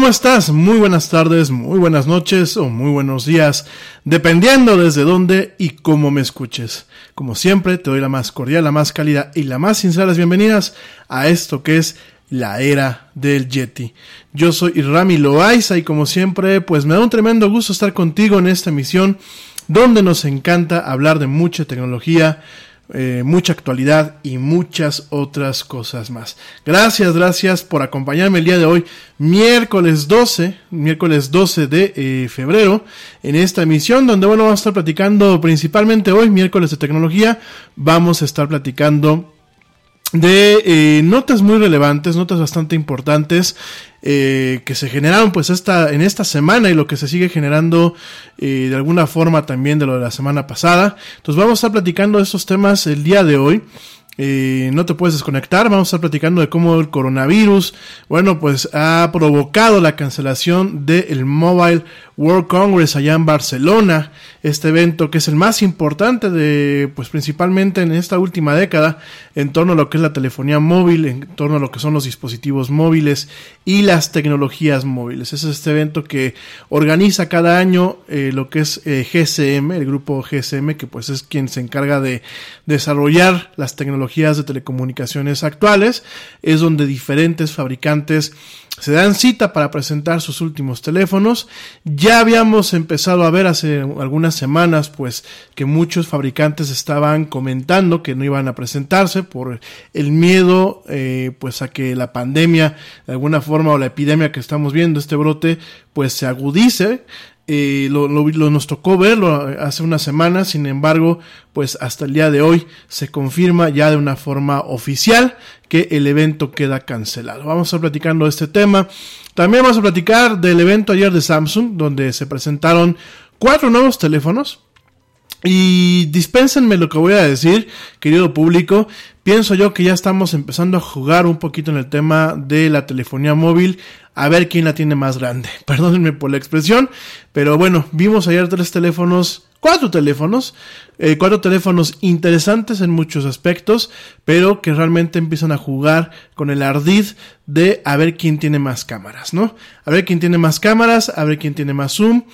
¿Cómo estás? Muy buenas tardes, muy buenas noches o muy buenos días, dependiendo desde dónde y cómo me escuches. Como siempre, te doy la más cordial, la más cálida y la más sinceras bienvenidas a esto que es la era del Yeti. Yo soy Rami Loaiza y como siempre, pues me da un tremendo gusto estar contigo en esta emisión donde nos encanta hablar de mucha tecnología, eh, mucha actualidad y muchas otras cosas más. Gracias, gracias por acompañarme el día de hoy, miércoles 12, miércoles 12 de eh, febrero, en esta emisión donde, bueno, vamos a estar platicando principalmente hoy, miércoles de tecnología, vamos a estar platicando de eh, notas muy relevantes, notas bastante importantes eh, que se generaron pues esta, en esta semana y lo que se sigue generando eh, de alguna forma también de lo de la semana pasada. Entonces vamos a estar platicando de estos temas el día de hoy. No te puedes desconectar. Vamos a estar platicando de cómo el coronavirus, bueno, pues ha provocado la cancelación del Mobile World Congress allá en Barcelona. Este evento que es el más importante de, pues principalmente en esta última década, en torno a lo que es la telefonía móvil, en torno a lo que son los dispositivos móviles y las tecnologías móviles. Es este evento que organiza cada año eh, lo que es eh, GSM, el grupo GSM, que pues es quien se encarga de desarrollar las tecnologías de telecomunicaciones actuales. Es donde diferentes fabricantes se dan cita para presentar sus últimos teléfonos. Ya habíamos empezado a ver hace algunas semanas, pues, que muchos fabricantes estaban comentando que no iban a presentarse por el miedo, eh, pues, a que la pandemia, de alguna forma, o la epidemia que estamos viendo, este brote, pues, se agudice. Eh, lo, nos tocó verlo hace unas semanas, sin embargo, pues hasta el día de hoy se confirma ya de una forma oficial que el evento queda cancelado. Vamos a platicando este tema. También vamos a platicar del evento ayer de Samsung, donde se presentaron cuatro nuevos teléfonos. Y dispénsenme lo que voy a decir, querido público. Pienso yo que ya estamos empezando a jugar un poquito en el tema de la telefonía móvil, a ver quién la tiene más grande. Perdónenme por la expresión, pero bueno, vimos ayer tres teléfonos, cuatro teléfonos, eh, cuatro teléfonos interesantes en muchos aspectos, pero que realmente empiezan a jugar con el ardid de a ver quién tiene más cámaras, ¿no? A ver quién tiene más cámaras, a ver quién tiene más zoom,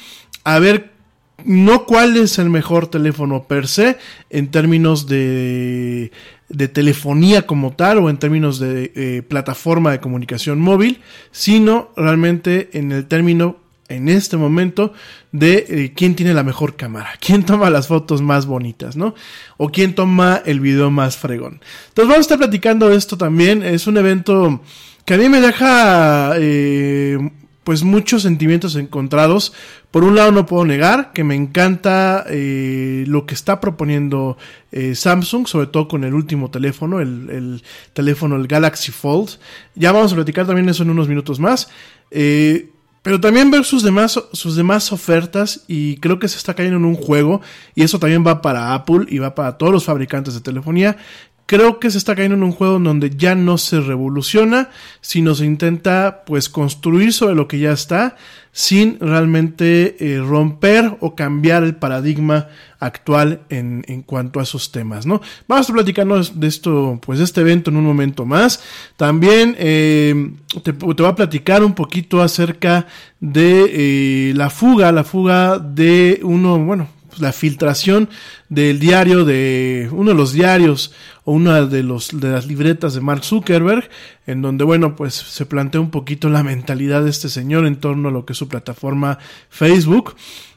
a ver no cuál es el mejor teléfono per se en términos de, de telefonía como tal o en términos de eh, plataforma de comunicación móvil, sino realmente en el término en este momento de eh, quién tiene la mejor cámara, quién toma las fotos más bonitas, ¿no? O quién toma el video más fregón. Entonces vamos a estar platicando esto también. Es un evento que a mí me deja eh, pues muchos sentimientos encontrados. Por un lado no puedo negar que me encanta eh, lo que está proponiendo eh, Samsung, sobre todo con el último teléfono, el, teléfono, el Galaxy Fold. Ya vamos a platicar también eso en unos minutos más. Eh, pero también ver sus demás, sus demás ofertas y creo que se está cayendo en un juego y eso también va para Apple y va para todos los fabricantes de telefonía creo que se está cayendo en un juego en donde ya no se revoluciona, sino se intenta pues construir sobre lo que ya está sin realmente eh, romper o cambiar el paradigma actual en, en, cuanto a esos temas, ¿no? Vamos a platicarnos de esto, pues de este evento en un momento más. También eh, te, te, voy a platicar un poquito acerca de eh, la fuga, la fuga de uno, bueno, la filtración del diario de uno de los diarios o una de los de las libretas de Mark Zuckerberg en donde bueno pues se plantea un poquito la mentalidad de este señor en torno a lo que es su plataforma Facebook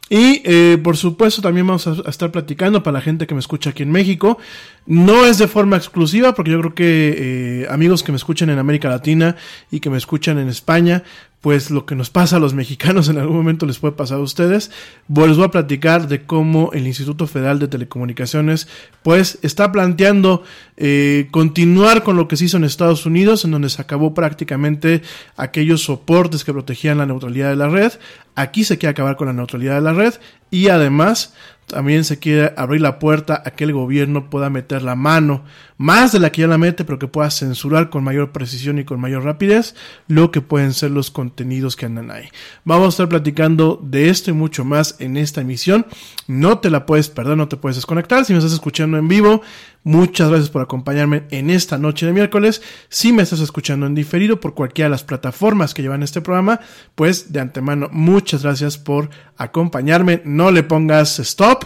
y eh, por supuesto también vamos a, estar platicando para la gente que me escucha aquí en México. No es de forma exclusiva porque yo creo que eh, amigos que me escuchan en América Latina y que me escuchan en España pues lo que nos pasa a los mexicanos en algún momento les puede pasar a ustedes. Les voy a platicar de cómo el Instituto Federal de Telecomunicaciones pues está planteando eh, continuar con lo que se hizo en Estados Unidos, en donde se acabó prácticamente aquellos soportes que protegían la neutralidad de la red. Aquí se quiere acabar con la neutralidad de la red y además también se quiere abrir la puerta a que el gobierno pueda meter la mano, más de la que ya la mete, pero que pueda censurar con mayor precisión y con mayor rapidez lo que pueden ser los contenidos que andan ahí. Vamos a estar platicando de esto y mucho más en esta emisión. No te la puedes perder, no te puedes desconectar. Si me estás escuchando en vivo, Muchas gracias por acompañarme en esta noche de miércoles. Si me estás escuchando en diferido por cualquiera de las plataformas que llevan este programa, pues de antemano muchas gracias por acompañarme. No le pongas stop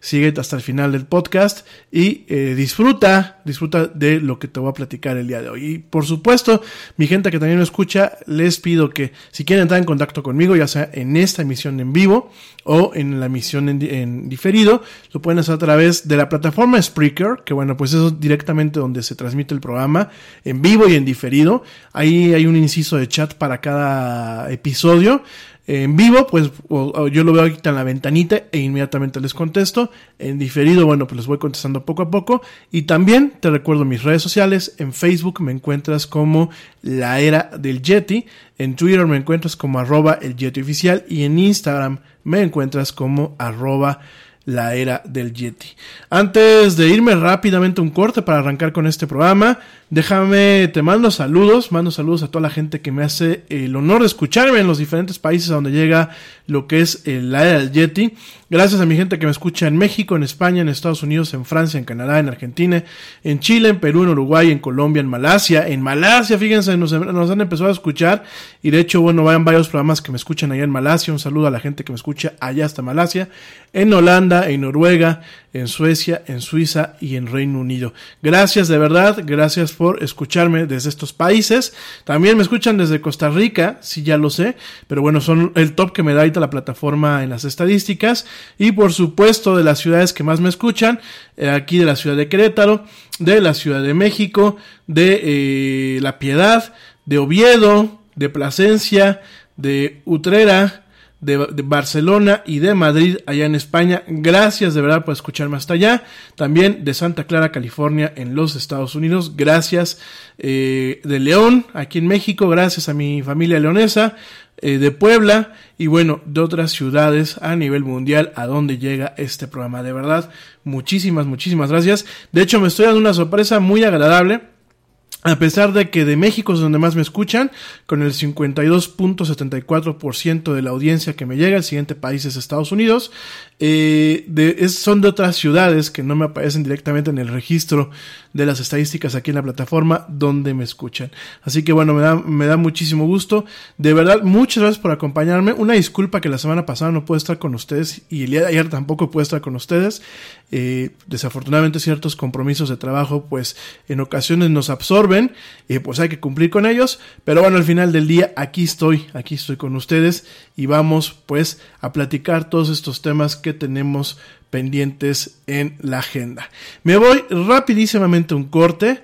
sigue hasta el final del podcast y eh, disfruta, disfruta de lo que te voy a platicar el día de hoy. Y por supuesto, mi gente que también me escucha, les pido que si quieren entrar en contacto conmigo, ya sea en esta emisión en vivo o en la emisión en, en diferido, lo pueden hacer a través de la plataforma Spreaker, que bueno, pues es directamente donde se transmite el programa, en vivo y en diferido. Ahí hay un inciso de chat para cada episodio en vivo, pues yo lo veo ahorita en la ventanita e inmediatamente les contesto. En diferido, bueno, pues les voy contestando poco a poco. Y también te recuerdo mis redes sociales. En Facebook me encuentras como la era del Yeti. En Twitter me encuentras como arroba el Yeti oficial. Y en Instagram me encuentras como arroba la era del Yeti. Antes de irme rápidamente un corte para arrancar con este programa, déjame, te mando saludos, mando saludos a toda la gente que me hace el honor de escucharme en los diferentes países a donde llega lo que es la era del Yeti. Gracias a mi gente que me escucha en México, en España, en Estados Unidos, en Francia, en Canadá, en Argentina, en Chile, en Perú, en Uruguay, en Colombia, en Malasia. En Malasia, fíjense, nos han empezado a escuchar y de hecho, bueno, vayan varios programas que me escuchan allá en Malasia. Un saludo a la gente que me escucha allá hasta Malasia. En Holanda, en Noruega, en Suecia, en Suiza y en Reino Unido. Gracias de verdad, gracias por escucharme desde estos países. También me escuchan desde Costa Rica, si ya lo sé, pero bueno, son el top que me da ahorita la plataforma en las estadísticas. Y por supuesto de las ciudades que más me escuchan, eh, aquí de la ciudad de Querétaro, de la Ciudad de México, de eh, La Piedad, de Oviedo, de Plasencia, de Utrera, de, Barcelona y de Madrid allá en España. Gracias de verdad por escucharme hasta allá. También de Santa Clara, California en los Estados Unidos. Gracias eh, de León, aquí en México. Gracias a mi familia leonesa. Eh, de Puebla y bueno, de otras ciudades a nivel mundial a donde llega este programa. De verdad, muchísimas, muchísimas gracias. De hecho, me estoy dando una sorpresa muy agradable. A pesar de que de México es donde más me escuchan, con el 52.74% de la audiencia que me llega, el siguiente país es Estados Unidos, eh, son de otras ciudades que no me aparecen directamente en el registro de las estadísticas aquí en la plataforma donde me escuchan. Así que bueno, me da, me da muchísimo gusto. De verdad, muchas gracias por acompañarme. Una disculpa que la semana pasada no pude estar con ustedes y el día de ayer tampoco pude estar con ustedes. Eh, desafortunadamente ciertos compromisos de trabajo pues en ocasiones nos absorben y eh, pues hay que cumplir con ellos. Pero bueno, al final del día aquí estoy, aquí estoy con ustedes y vamos pues a platicar todos estos temas que tenemos pendientes en la agenda. Me voy rapidísimamente un corte.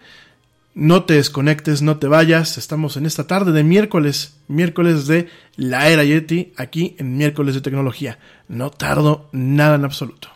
No te desconectes, no te vayas. Estamos en esta tarde de miércoles, miércoles de la era Yeti, aquí en miércoles de tecnología. No tardo nada en absoluto.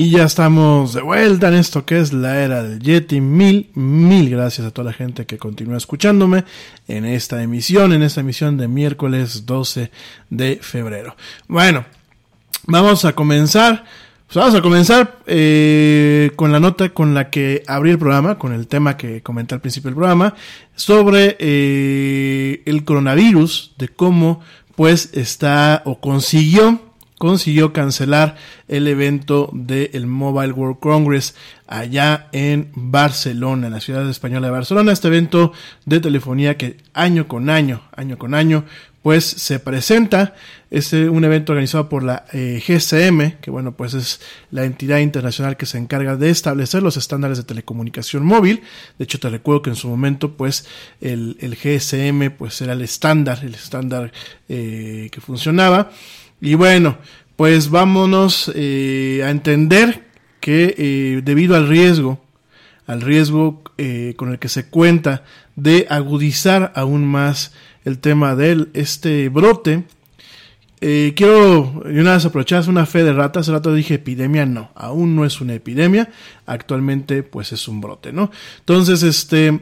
Y ya estamos de vuelta en esto que es la era del Yeti. Mil, mil gracias a toda la gente que continúa escuchándome en esta emisión, en esta emisión de miércoles 12 de febrero. Bueno, vamos a comenzar. Pues vamos a comenzar eh, con la nota con la que abrí el programa, con el tema que comenté al principio del programa, sobre eh, el coronavirus, de cómo pues está o consiguió consiguió cancelar el evento del Mobile World Congress allá en Barcelona, en la ciudad española de Barcelona. Este evento de telefonía que año con año, año con año, pues se presenta. Es un evento organizado por la eh, GSM, que bueno, pues es la entidad internacional que se encarga de establecer los estándares de telecomunicación móvil. De hecho, te recuerdo que en su momento, pues, el, el GSM, pues era el estándar, el estándar eh, que funcionaba. Y bueno, pues vámonos eh, a entender que eh, debido al riesgo, al riesgo eh, con el que se cuenta de agudizar aún más el tema de este brote, quiero una vez aprovechar una fe de rata. Hace rato dije epidemia, no, aún no es una epidemia. Actualmente, pues es un brote, ¿no? Entonces, este,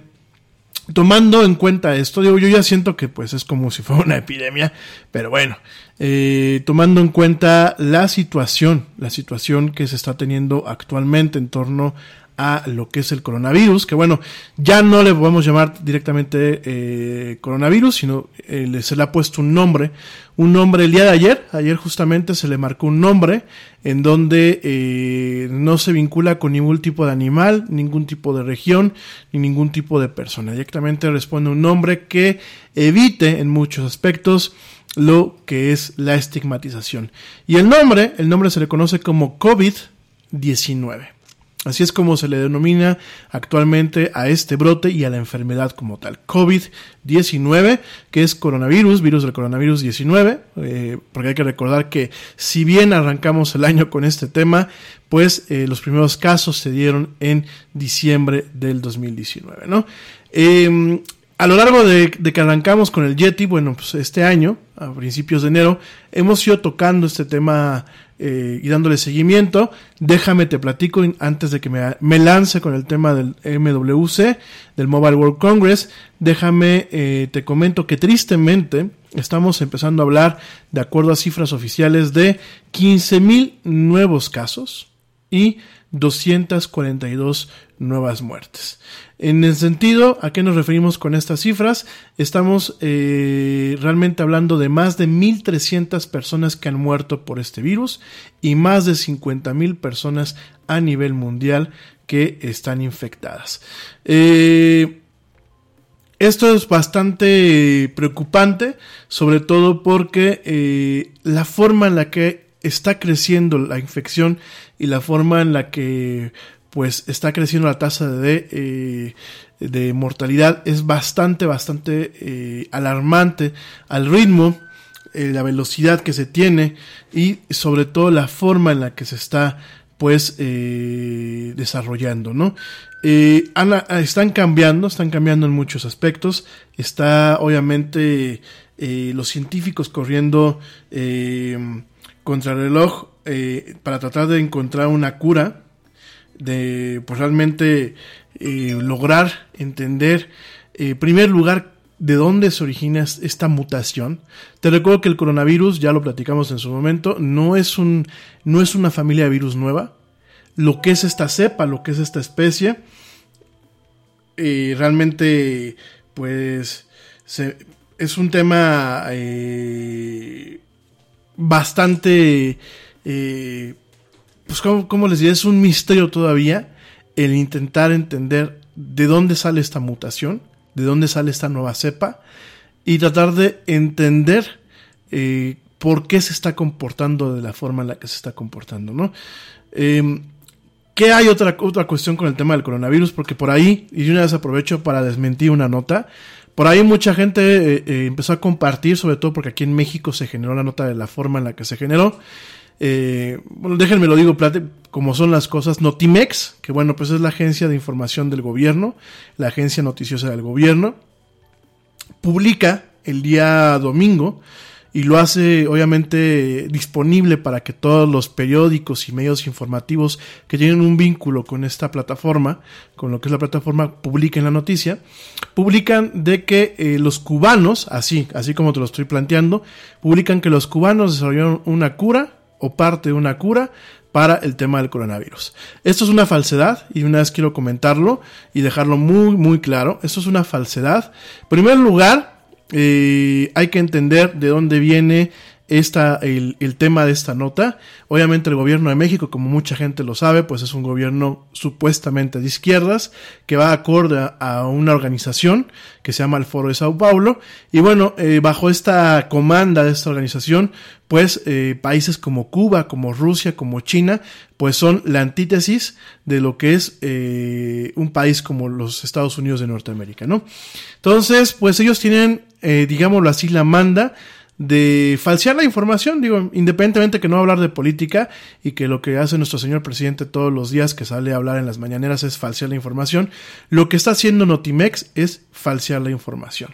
tomando en cuenta esto, digo, yo ya siento que pues es como si fuera una epidemia, pero bueno, eh, tomando en cuenta la situación, la situación que se está teniendo actualmente en torno a lo que es el coronavirus, que bueno, ya no le podemos llamar directamente eh, coronavirus, sino eh, se le ha puesto un nombre, un nombre el día de ayer, ayer justamente se le marcó un nombre en donde eh, no se vincula con ningún tipo de animal, ningún tipo de región, ni ningún tipo de persona, directamente responde un nombre que evite en muchos aspectos lo que es la estigmatización. Y el nombre, el nombre se le conoce como COVID-19. Así es como se le denomina actualmente a este brote y a la enfermedad como tal. COVID-19, que es coronavirus, virus del coronavirus 19, eh, porque hay que recordar que si bien arrancamos el año con este tema, pues eh, los primeros casos se dieron en diciembre del 2019, ¿no? Eh, a lo largo de, de, que arrancamos con el Yeti, bueno, pues este año, a principios de enero, hemos ido tocando este tema eh, y dándole seguimiento. Déjame te platico antes de que me, lance con el tema del MWC, del Mobile World Congress. Déjame eh, te comento que tristemente estamos empezando a hablar, de acuerdo a cifras oficiales, de 15 mil nuevos casos y 242 nuevas muertes. En el sentido, ¿a qué nos referimos con estas cifras? Estamos eh, realmente hablando de más de 1.300 personas que han muerto por este virus y más de 50.000 personas a nivel mundial que están infectadas. Eh, esto es bastante preocupante, sobre todo porque eh, la forma en la que está creciendo la infección y la forma en la que pues está creciendo la tasa de, eh, de mortalidad es bastante, bastante eh, alarmante al ritmo, eh, la velocidad que se tiene y sobre todo la forma en la que se está pues desarrollando, ¿no? Ana- están cambiando, están cambiando en muchos aspectos. Está obviamente los científicos corriendo contra el reloj eh, para tratar de encontrar una cura, de pues realmente eh, lograr entender, eh, en primer lugar, de dónde se origina es- esta mutación. Te recuerdo que el coronavirus, ya lo platicamos en su momento, no es un, no es una familia de virus nueva. Lo que es esta cepa, lo que es esta especie, realmente, pues, es un tema bastante, eh, pues, ¿cómo, cómo les diré? Es un misterio todavía el intentar entender de dónde sale esta mutación, de dónde sale esta nueva cepa y tratar de entender eh, por qué se está comportando de la forma en la que se está comportando, ¿no? Eh, ¿Qué hay otra, otra cuestión con el tema del coronavirus? Porque por ahí, y una vez aprovecho para desmentir una nota, por ahí mucha gente eh, eh, empezó a compartir, sobre todo porque aquí en México se generó la nota de la forma en la que se generó. Eh, bueno, déjenme lo digo, como son las cosas. Notimex, que bueno, pues es la agencia de información del gobierno, la agencia noticiosa del gobierno, publica el día domingo y lo hace obviamente disponible para que todos los periódicos y medios informativos que tienen un vínculo con esta plataforma, con lo que es la plataforma, publiquen la noticia, publican de que eh, los cubanos, así, así como te lo estoy planteando, publican que los cubanos desarrollaron una cura o parte de una cura para el tema del coronavirus. Esto es una falsedad y una vez quiero comentarlo y dejarlo muy muy claro. Esto es una falsedad. En primer lugar, eh, hay que entender de dónde viene esta, el, el tema de esta nota. Obviamente el gobierno de México, como mucha gente lo sabe, pues es un gobierno supuestamente de izquierdas que va acorde a, una organización que se llama el Foro de Sao Paulo. Y bueno, eh, bajo esta comanda de esta organización, pues eh, países como Cuba, como Rusia, como China, pues son la antítesis de lo que es eh, un país como los Estados Unidos de Norteamérica, ¿no? Entonces, pues ellos tienen, eh, digámoslo así, la manda de falsear la información, digo, independientemente que no hablar de política y que lo que hace nuestro señor presidente todos los días que sale a hablar en las mañaneras es falsear la información, lo que está haciendo Notimex es falsear la información.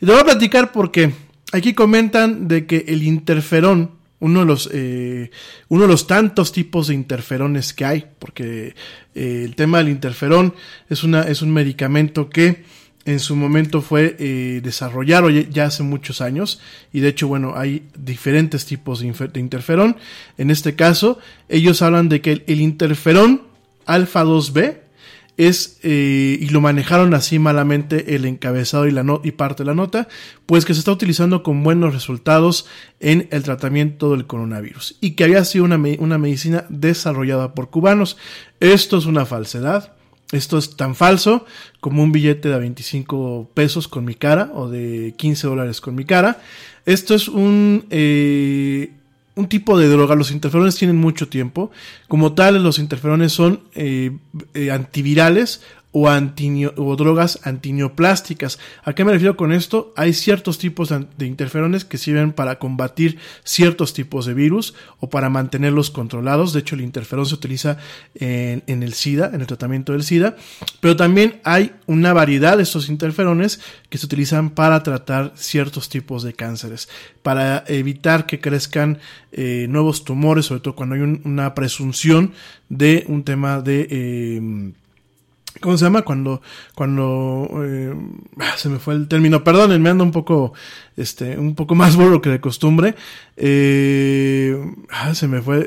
Y te voy a platicar porque aquí comentan de que el interferón, uno de los eh, uno de los tantos tipos de interferones que hay, porque eh, el tema del interferón es una es un medicamento que en su momento fue eh, desarrollado ya, hace muchos años y de hecho bueno hay diferentes tipos de, interferón. En este caso ellos hablan de que el, interferón alfa 2b es eh, y lo manejaron así malamente el encabezado y la y parte de la nota pues que se está utilizando con buenos resultados en el tratamiento del coronavirus y que había sido una, una medicina desarrollada por cubanos. Esto es una falsedad esto es tan falso como un billete de 25 pesos con mi cara o de 15 dólares con mi cara. Esto es un, eh, un tipo de droga. Los interferones tienen mucho tiempo. Como tal, los interferones son eh, eh, antivirales o, antinio- o drogas antineoplásticas. ¿A qué me refiero con esto? Hay ciertos tipos de, interferones que sirven para combatir ciertos tipos de virus o para mantenerlos controlados. De hecho, el interferón se utiliza en, en el SIDA, en el tratamiento del SIDA. Pero también hay una variedad de estos interferones que se utilizan para tratar ciertos tipos de cánceres, para evitar que crezcan eh, nuevos tumores, sobre todo cuando hay un- una presunción de un tema de... eh, ¿Cómo se llama? Cuando, cuando eh, ah, se me fue el término. Perdonen, me ando un poco, este, un poco más burro que de costumbre. Eh, ah, se me fue.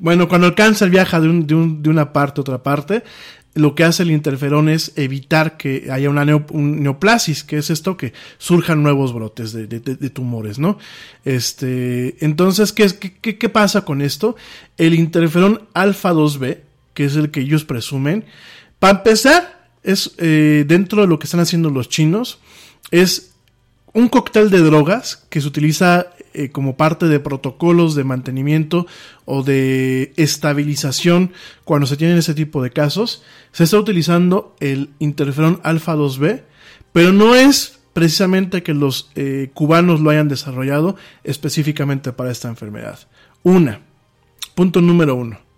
bueno, cuando el cáncer viaja de, un- de un- de una parte a otra parte, lo que hace el interferón es evitar que haya una un neoplasis, que es esto que surjan nuevos brotes de, de- tumores, ¿no? Este, entonces, ¿qué, es- qué, qué- qué pasa con esto? El interferón alfa 2B, que es el que ellos presumen, para empezar, es eh, dentro de lo que están haciendo los chinos, es un cóctel de drogas que se utiliza eh, como parte de protocolos de mantenimiento o de estabilización cuando se tienen ese tipo de casos. Se está utilizando el interferón alfa 2B, pero no es precisamente que los eh, cubanos lo hayan desarrollado específicamente para esta enfermedad. Una, punto número uno.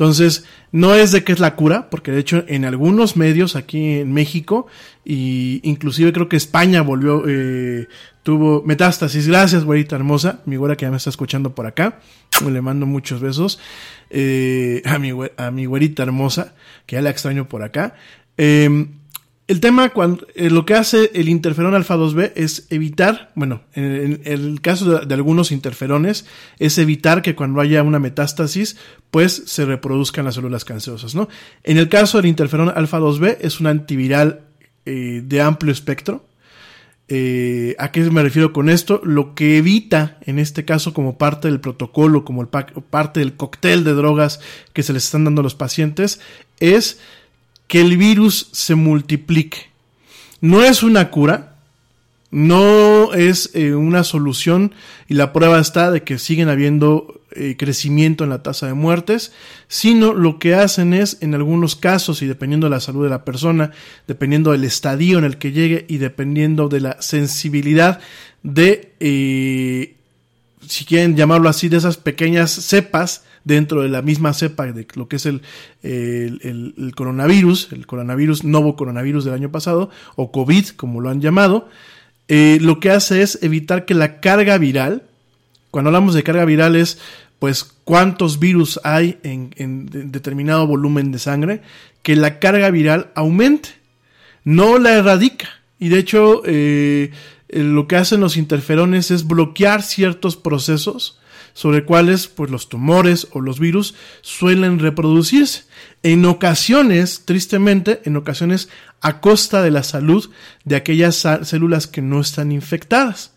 Entonces, no es de que es la cura, porque de hecho en algunos medios aquí en México, y inclusive creo que España volvió, eh, tuvo metástasis. Gracias, güerita hermosa, mi güera que ya me está escuchando por acá. Le mando muchos besos eh, a, mi, a mi güerita hermosa, que ya la extraño por acá. Eh, el tema, eh, lo que hace el interferón alfa 2B es evitar, bueno, en, el caso de, algunos interferones, es evitar que cuando haya una metástasis, pues se reproduzcan las células cancerosas, ¿no? En el caso del interferón alfa 2B, es un antiviral eh, de amplio espectro. Eh, ¿A qué me refiero con esto? Lo que evita, en este caso, como parte del protocolo, como el pa- parte del cóctel de drogas que se les están dando a los pacientes, es que el virus se multiplique. No es una cura, no es eh, una solución y la prueba está de que siguen habiendo eh, crecimiento en la tasa de muertes, sino lo que hacen es, en algunos casos y dependiendo de la salud de la persona, dependiendo del estadio en el que llegue y dependiendo de la sensibilidad de, eh, si quieren llamarlo así, de esas pequeñas cepas dentro de la misma cepa de lo que es el, el, coronavirus, el coronavirus, nuevo coronavirus del año pasado, o COVID, como lo han llamado, eh, lo que hace es evitar que la carga viral, cuando hablamos de carga viral es, pues, cuántos virus hay en, en de- determinado volumen de sangre, que la carga viral aumente, no la erradica. Y de hecho, eh, lo que hacen los interferones es bloquear ciertos procesos sobre cuales pues los tumores o los virus suelen reproducirse. En ocasiones, tristemente, en ocasiones a costa de la salud de aquellas células que no están infectadas.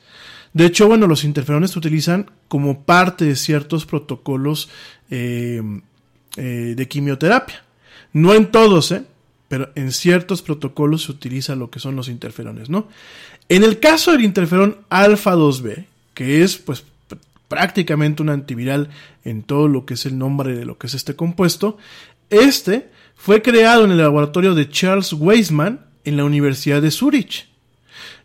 De hecho, bueno, los interferones se utilizan como parte de ciertos protocolos eh, eh, de quimioterapia. No en todos, ¿eh? Pero en ciertos protocolos se utiliza lo que son los interferones, ¿no? En el caso del interferón alfa 2B, que es pues pr- prácticamente un antiviral en todo lo que es el nombre de lo que es este compuesto, este fue creado en el laboratorio de Charles Weisman en la Universidad de Zurich.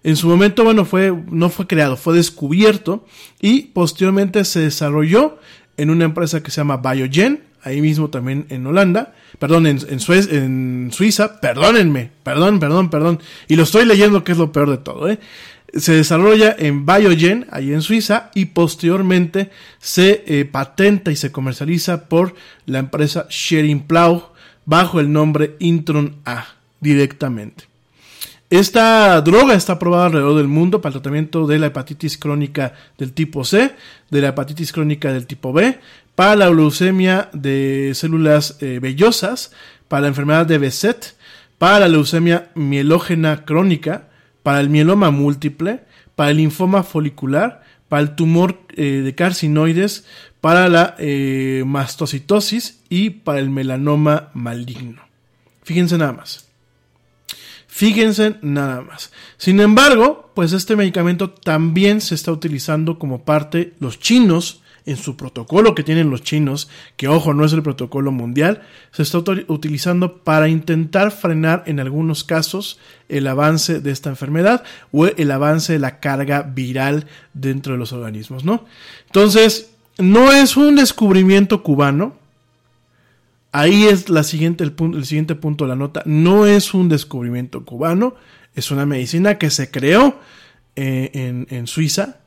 En su momento, bueno, fue, no fue creado, fue descubierto y posteriormente se desarrolló en una empresa que se llama Biogen, ahí mismo también en Holanda, perdón, en, Suiza, perdónenme, perdón, perdón, perdón, y lo estoy leyendo que es lo peor de todo, ¿eh? Se desarrolla en Biogen, ahí en Suiza, y posteriormente se eh, patenta y se comercializa por la empresa Schering-Plough bajo el nombre Intron A directamente. Esta droga está aprobada alrededor del mundo para el tratamiento de la hepatitis crónica del tipo C, de la hepatitis crónica del tipo B, para la leucemia de células eh, vellosas, para la enfermedad de Beset, para la leucemia mielógena crónica, para el mieloma múltiple, para el linfoma folicular, para el tumor eh, de carcinoides, para la eh, mastocitosis y para el melanoma maligno. Fíjense nada más. Fíjense nada más. Sin embargo, pues este medicamento también se está utilizando como parte los chinos en su protocolo que tienen los chinos, que ojo, no es el protocolo mundial, se está util- utilizando para intentar frenar en algunos casos el avance de esta enfermedad o el avance de la carga viral dentro de los organismos, ¿no? Entonces, no es un descubrimiento cubano, Ahí es la siguiente, el, punto, el siguiente punto de la nota. No es un descubrimiento cubano, es una medicina que se creó eh, en, en Suiza.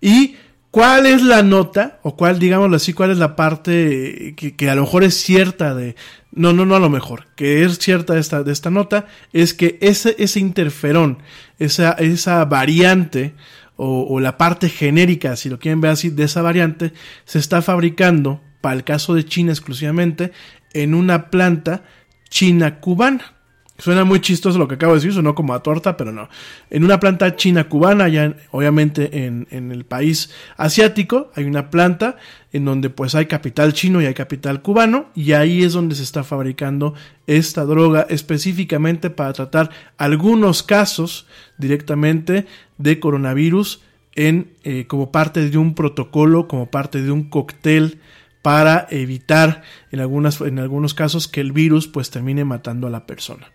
¿Y cuál es la nota? O cuál, digámoslo así, cuál es la parte que, a lo mejor es cierta de... No, no, no a lo mejor, que es cierta de esta, de esta nota, es que ese, ese interferón, esa, esa variante o, o la parte genérica, si lo quieren ver así, de esa variante, se está fabricando para el caso de China exclusivamente, en una planta china cubana. Suena muy chistoso lo que acabo de decir, sonó como a torta, pero no. En una planta china cubana, ya en- obviamente en, en el país asiático, hay una planta en donde pues hay capital chino y hay capital cubano, y ahí es donde se está fabricando esta droga específicamente para tratar algunos casos directamente de coronavirus en, eh, como parte de un protocolo, como parte de un cóctel para evitar en, algunas, en algunos casos que el virus pues termine matando a la persona.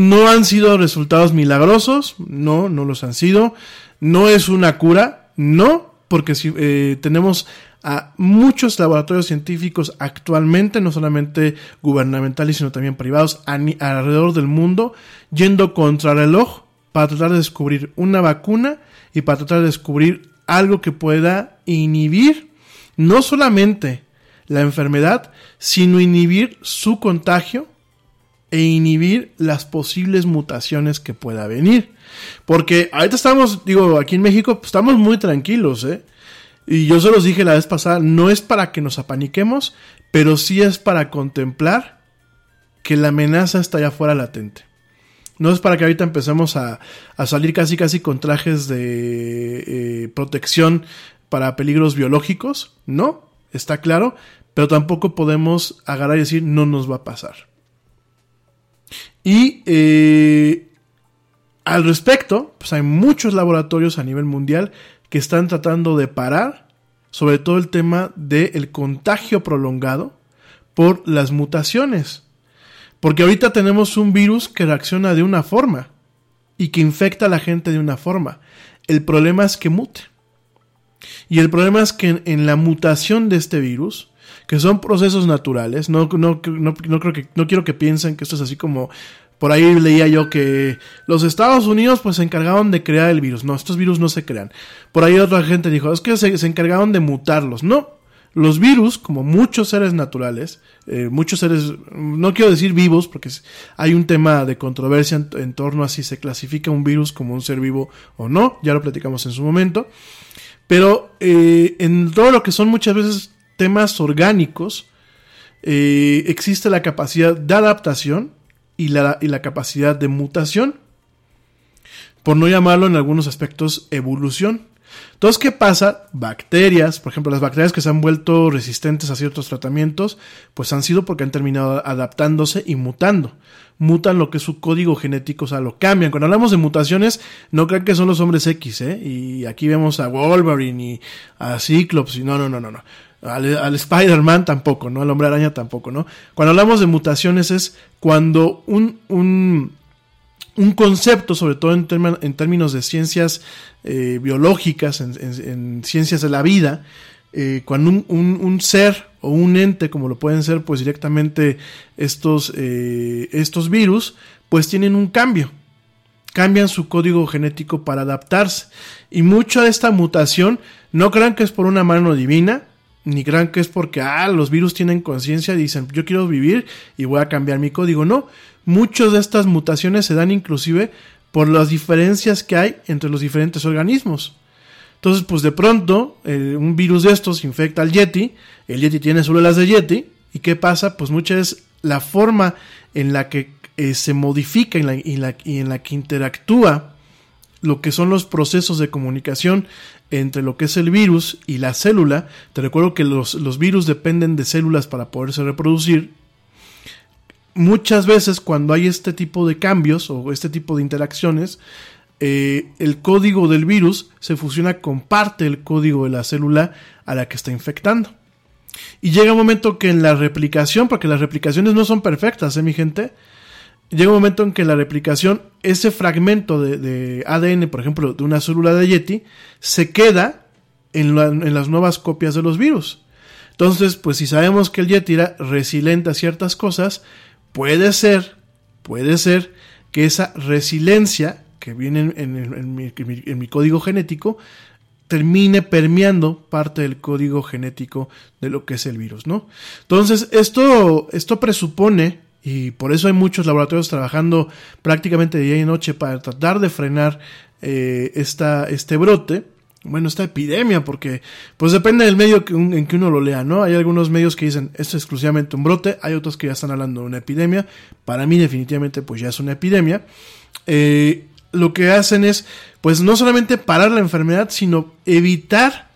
No han sido resultados milagrosos, no, no los han sido. No es una cura, no, porque si eh, tenemos a muchos laboratorios científicos actualmente, no solamente gubernamentales, sino también privados, alrededor del mundo, yendo contra reloj para tratar de descubrir una vacuna y para tratar de descubrir algo que pueda inhibir no solamente la enfermedad, sino inhibir su contagio e inhibir las posibles mutaciones que pueda venir. Porque ahorita estamos, digo, aquí en México pues, estamos muy tranquilos, ¿eh? Y yo se los dije la vez pasada, no es para que nos apaniquemos, pero sí es para contemplar que la amenaza está allá afuera latente. No es para que ahorita empecemos a, a salir casi casi con trajes de eh, protección para peligros biológicos, no, está claro, pero tampoco podemos agarrar y decir no nos va a pasar. Y eh, al respecto, pues hay muchos laboratorios a nivel mundial que están tratando de parar, sobre todo el tema del contagio prolongado por las mutaciones. Porque ahorita tenemos un virus que reacciona de una forma y que infecta a la gente de una forma. El problema es que mute. Y el problema es que en, en la mutación de este virus, que son procesos naturales, no, no, no, no creo que, no quiero que piensen que esto es así como por ahí leía yo que los Estados Unidos pues se encargaron de crear el virus. No, estos virus no se crean. Por ahí otra gente dijo, es que se, se encargaron de mutarlos. No, los virus, como muchos seres naturales, eh, muchos seres, no quiero decir vivos, porque hay un tema de controversia en, torno a si se clasifica un virus como un ser vivo o no, ya lo platicamos en su momento, pero eh, en todo lo que son muchas veces temas orgánicos, eh, existe la capacidad de adaptación y la, y la capacidad de mutación, por no llamarlo en algunos aspectos evolución. Entonces, ¿qué pasa? Bacterias, por ejemplo, las bacterias que se han vuelto resistentes a ciertos tratamientos, pues han sido porque han terminado adaptándose y mutando. Mutan lo que es su código genético, o sea, lo cambian. Cuando hablamos de mutaciones, no crean que son los hombres X, ¿eh? Y aquí vemos a Wolverine y a Cyclops, y no, no, no, no, no. Al, al Spider-Man tampoco, ¿no? Al hombre araña tampoco, ¿no? Cuando hablamos de mutaciones es cuando un, un, un concepto, sobre todo en, en términos de ciencias eh, biológicas, en, ciencias de la vida, eh, cuando un, un, un, ser o un ente, como lo pueden ser pues directamente estos, eh, estos virus, pues tienen un cambio. Cambian su código genético para adaptarse. Y mucha de esta mutación, no crean que es por una mano divina, ni crean que es porque ah, los virus tienen conciencia dicen yo quiero vivir y voy a cambiar mi código. No, muchas de estas mutaciones se dan inclusive por las diferencias que hay entre los diferentes organismos. Entonces, pues de pronto, eh, un virus de estos infecta al Yeti, el Yeti tiene células de Yeti, ¿y qué pasa? Pues muchas veces la forma en la que eh, se modifica y en la que interactúa lo que son los procesos de comunicación entre lo que es el virus y la célula. Te recuerdo que los, los virus dependen de células para poderse reproducir. Muchas veces cuando hay este tipo de cambios o este tipo de interacciones, eh, el código del virus se fusiona con parte del código de la célula a la que está infectando. Y llega un momento que en la replicación, porque las replicaciones no son perfectas, ¿eh, mi gente? Llega un momento en que la replicación, ese fragmento de, ADN, por ejemplo, de una célula de Yeti, se queda en, la, en, las nuevas copias de los virus. Entonces, pues si sabemos que el Yeti era resiliente a ciertas cosas, puede ser, puede ser que esa resiliencia que viene en, en, en, mi, en, mi, código genético termine permeando parte del código genético de lo que es el virus, ¿no? Entonces, esto, esto presupone, y por eso hay muchos laboratorios trabajando prácticamente día y noche para tratar de frenar eh, esta, este brote, bueno, esta epidemia, porque pues depende del medio en que uno lo lea, ¿no? Hay algunos medios que dicen esto es exclusivamente un brote, hay otros que ya están hablando de una epidemia. Para mí definitivamente pues ya es una epidemia. Eh, lo que hacen es pues no solamente parar la enfermedad, sino evitar,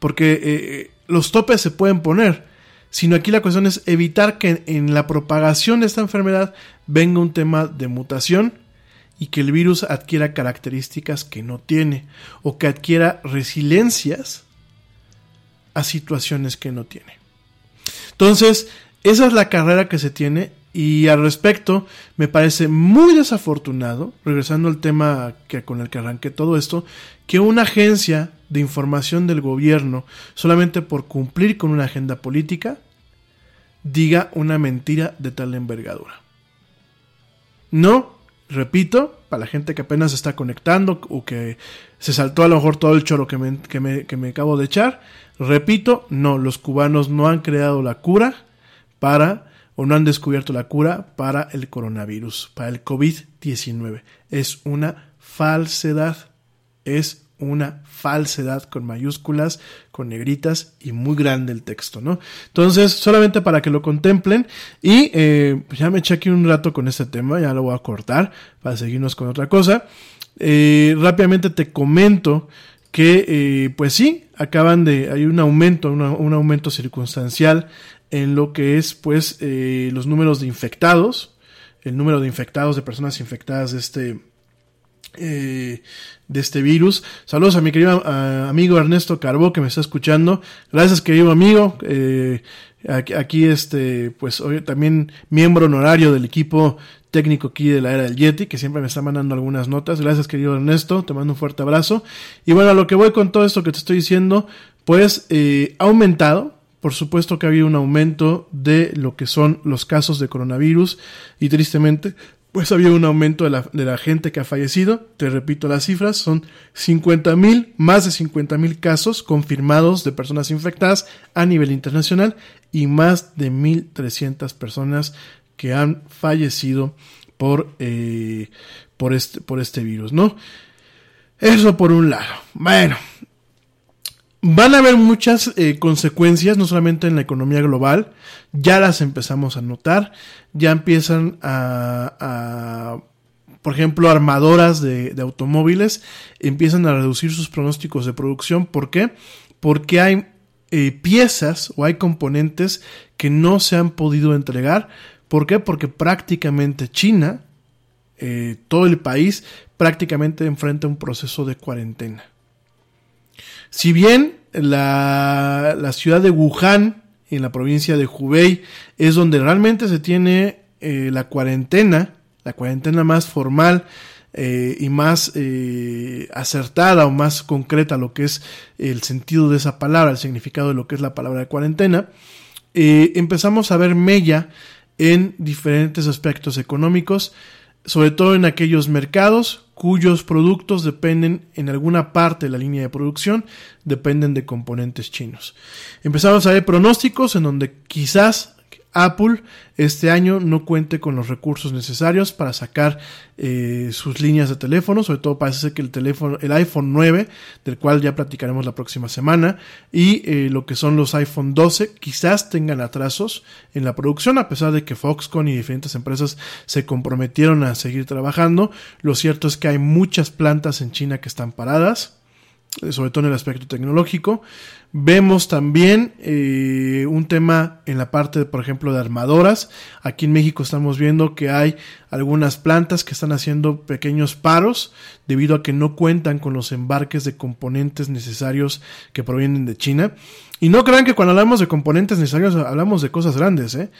porque eh, los topes se pueden poner, sino aquí la cuestión es evitar que en la propagación de esta enfermedad venga un tema de mutación y que el virus adquiera características que no tiene o que adquiera resiliencias a situaciones que no tiene. Entonces, esa es la carrera que se tiene y al respecto me parece muy desafortunado, regresando al tema que, con el que arranqué todo esto, que una agencia de información del gobierno, solamente por cumplir con una agenda política, diga una mentira de tal envergadura. No, repito, para la gente que apenas está conectando o que se saltó a lo mejor todo el choro que me, que me, que me acabo de echar, repito, no, los cubanos no han creado la cura para o no han descubierto la cura para el coronavirus, para el COVID-19. Es una falsedad, es una falsedad con mayúsculas, con negritas y muy grande el texto, ¿no? Entonces, solamente para que lo contemplen y eh, pues ya me eché aquí un rato con este tema, ya lo voy a cortar para seguirnos con otra cosa. Eh, rápidamente te comento que, eh, pues sí, acaban de, hay un aumento, un aumento circunstancial en lo que es, pues, eh, los números de infectados, el número de infectados, de personas infectadas de este, eh, de este virus. Saludos a mi querido amigo Ernesto Carbó que me está escuchando. Gracias querido amigo. Eh, aquí, aquí, este, pues hoy también miembro honorario del equipo técnico aquí de la era del Yeti, que siempre me está mandando algunas notas. Gracias querido Ernesto, te mando un fuerte abrazo. Y bueno, a lo que voy con todo esto que te estoy diciendo, pues eh, ha aumentado. Por supuesto que ha habido un aumento de lo que son los casos de coronavirus y tristemente pues había un aumento de la, de la gente que ha fallecido. Te repito las cifras, son 50 mil, más de 50 mil casos confirmados de personas infectadas a nivel internacional y más de 1.300 personas que han fallecido por, eh, por, este, por este virus, ¿no? Eso por un lado. Bueno, van a haber muchas eh, consecuencias, no solamente en la economía global, ya las empezamos a notar, ya empiezan a, por ejemplo, armadoras de, de, automóviles empiezan a reducir sus pronósticos de producción. ¿Por qué? Porque hay eh, piezas o hay componentes que no se han podido entregar. ¿Por qué? Porque prácticamente China, eh, todo el país, prácticamente enfrenta un proceso de cuarentena. Si bien la, la, ciudad de Wuhan, en la provincia de Hubei, es donde realmente se tiene eh, la cuarentena, la cuarentena más formal eh, y más eh, acertada o más concreta lo que es el sentido de esa palabra, el significado de lo que es la palabra de cuarentena, empezamos a ver mella en diferentes aspectos económicos, sobre todo en aquellos mercados cuyos productos dependen en alguna parte de la línea de producción, dependen de componentes chinos. Empezamos a ver pronósticos en donde quizás Apple este año no cuente con los recursos necesarios para sacar eh, sus líneas de teléfono, sobre todo parece que el teléfono, el iPhone 9, del cual ya platicaremos la próxima semana, y eh, lo que son los iPhone 12, quizás tengan atrasos en la producción, a pesar de que Foxconn y diferentes empresas se comprometieron a seguir trabajando. Lo cierto es que hay muchas plantas en China que están paradas sobre todo en el aspecto tecnológico. Vemos también eh, un tema en la parte, por ejemplo, de armadoras. Aquí en México estamos viendo que hay algunas plantas que están haciendo pequeños paros debido a que no cuentan con los embarques de componentes necesarios que provienen de China. Y no crean que cuando hablamos de componentes necesarios hablamos de cosas grandes. ¿eh?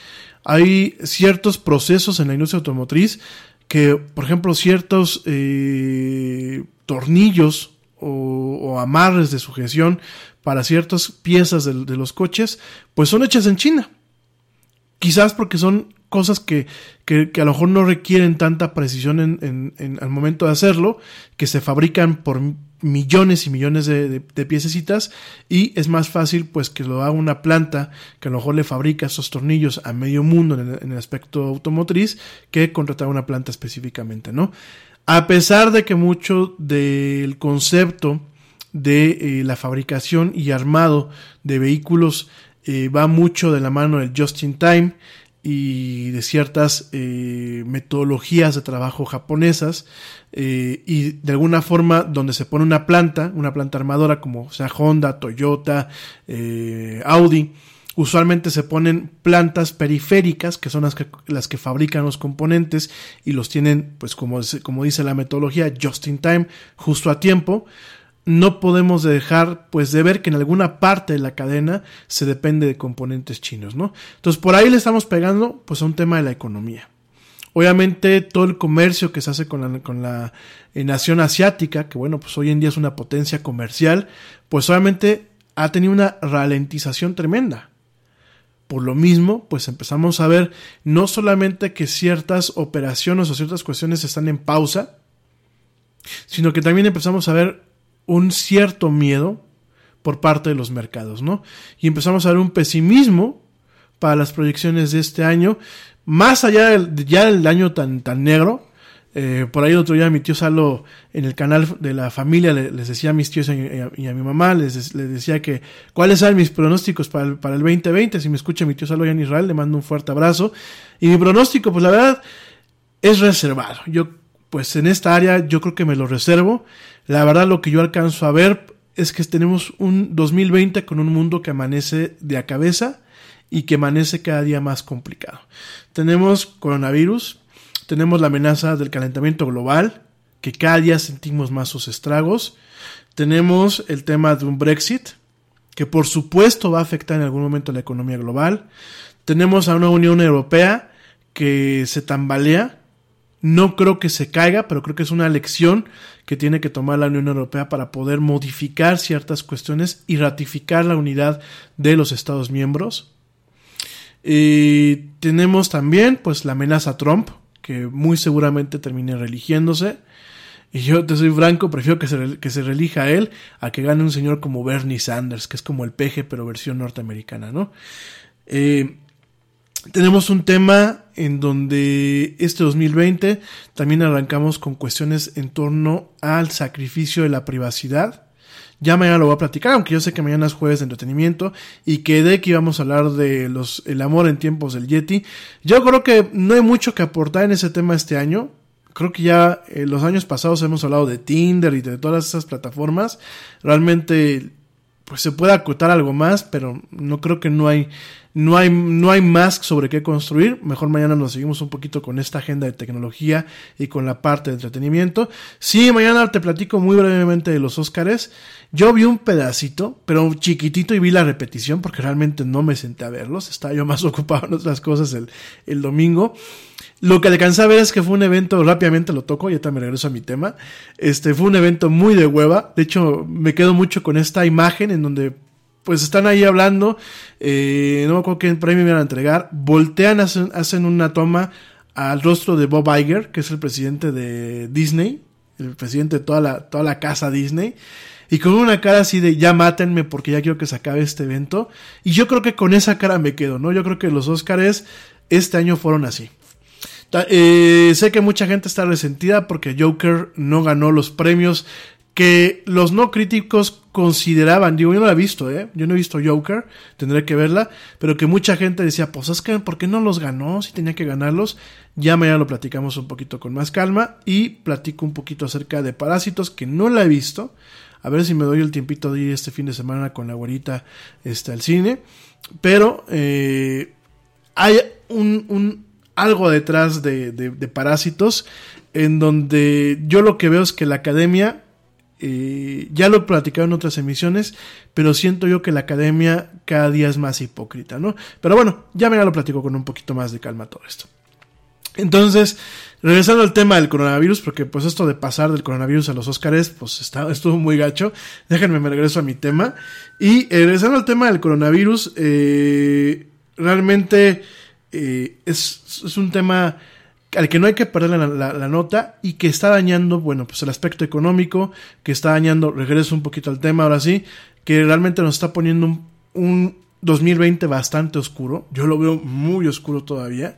Hay ciertos procesos en la industria automotriz que, por ejemplo, ciertos eh, tornillos o, amarres de sujeción para ciertas piezas de, los coches, pues son hechas en China. Quizás porque son cosas que, que, a lo mejor no requieren tanta precisión en, en, al momento de hacerlo, que se fabrican por millones y millones de, de, piececitas y es más fácil pues que lo haga una planta que a lo mejor le fabrica esos tornillos a medio mundo en en el aspecto automotriz que contratar una planta específicamente, ¿no? A pesar de que mucho del concepto de eh, la fabricación y armado de vehículos eh, va mucho de la mano del just in time y de ciertas eh, metodologías de trabajo japonesas y de alguna forma donde se pone una planta, una planta armadora como sea Honda, Toyota, Audi, usualmente se ponen plantas periféricas que son las que, las que fabrican los componentes y los tienen pues como, como dice la metodología just in time, justo a tiempo no podemos dejar pues de ver que en alguna parte de la cadena se depende de componentes chinos, ¿no? Entonces por ahí le estamos pegando pues a un tema de la economía. Obviamente todo el comercio que se hace con la, con la eh, nación asiática, que bueno, pues hoy en día es una potencia comercial, pues obviamente ha tenido una ralentización tremenda. Por lo mismo, pues empezamos a ver no solamente que ciertas operaciones o ciertas cuestiones están en pausa, sino que también empezamos a ver un cierto miedo por parte de los mercados, ¿no? Y empezamos a ver un pesimismo para las proyecciones de este año, más allá del, ya del año tan, tan negro. Eh, por ahí otro día mi tío Salo en el canal de la familia les decía a mis tíos y a, mi mamá, les, decía que cuáles eran mis pronósticos para el, para el 2020. Si me escucha mi tío Salo ya en Israel, le mando un fuerte abrazo. Y mi pronóstico, pues la verdad, es reservado. Yo, pues en esta área, yo creo que me lo reservo. La verdad lo que yo alcanzo a ver es que tenemos un 2020 con un mundo que amanece de a cabeza y que amanece cada día más complicado. Tenemos coronavirus, tenemos la amenaza del calentamiento global, que cada día sentimos más sus estragos. Tenemos el tema de un Brexit, que por supuesto va a afectar en algún momento la economía global. Tenemos a una Unión Europea que se tambalea, no creo que se caiga, pero creo que es una lección que tiene que tomar la Unión Europea para poder modificar ciertas cuestiones y ratificar la unidad de los Estados miembros. Y tenemos también pues la amenaza a Trump, que muy seguramente termine religiéndose. Y yo te soy franco, prefiero que se, que se relija a él a que gane un señor como Bernie Sanders, que es como el peje pero versión norteamericana, ¿no? Eh, tenemos un tema en donde este 2020 también arrancamos con cuestiones en torno al sacrificio de la privacidad. Ya mañana lo voy a platicar, aunque yo sé que mañana es jueves de entretenimiento y quedé que íbamos a hablar de los el amor en tiempos del Yeti. Yo creo que no hay mucho que aportar en ese tema este año. Creo que ya en eh, los años pasados hemos hablado de Tinder y de todas esas plataformas. Realmente pues se puede acotar algo más, pero no creo que no hay no hay, no hay más sobre qué construir. Mejor mañana nos seguimos un poquito con esta agenda de tecnología y con la parte de entretenimiento. Sí, mañana te platico muy brevemente de los Óscares. Yo vi un pedacito, pero chiquitito y vi la repetición porque realmente no me senté a verlos. Estaba yo más ocupado en otras cosas el, el domingo. Lo que alcancé a ver es que fue un evento, rápidamente lo toco, ya también regreso a mi tema. Este fue un evento muy de hueva. De hecho, me quedo mucho con esta imagen en donde pues están ahí hablando, eh, no me acuerdo qué premio iban a entregar, voltean, hacen, hacen una toma al rostro de Bob Iger, que es el presidente de Disney, el presidente de toda la, toda la casa Disney, y con una cara así de ya mátenme porque ya quiero que se acabe este evento, y yo creo que con esa cara me quedo, ¿no? Yo creo que los Oscars este año fueron así. Eh, sé que mucha gente está resentida porque Joker no ganó los premios que los no críticos consideraban, digo, yo no la he visto, ¿eh? Yo no he visto Joker, tendré que verla, pero que mucha gente decía, pues es que, ¿por qué no los ganó? Si tenía que ganarlos. Ya mañana lo platicamos un poquito con más calma y platico un poquito acerca de Parásitos, que no la he visto. A ver si me doy el tiempito de ir este fin de semana con la güerita este, al cine. Pero eh, hay un, un, algo detrás de, de, de Parásitos en donde yo lo que veo es que la academia eh, ya lo he platicado en otras emisiones, pero siento yo que la academia cada día es más hipócrita, ¿no? Pero bueno, ya me lo platico con un poquito más de calma todo esto. Entonces, regresando al tema del coronavirus, porque pues esto de pasar del coronavirus a los Óscares, pues está, estuvo muy gacho. Déjenme me regreso a mi tema. Y eh, regresando al tema del coronavirus, eh, realmente es un tema al que no hay que perder la, nota y que está dañando, bueno, pues el aspecto económico, que está dañando, regreso un poquito al tema ahora sí, que realmente nos está poniendo un, un 2020 bastante oscuro, yo lo veo muy oscuro todavía.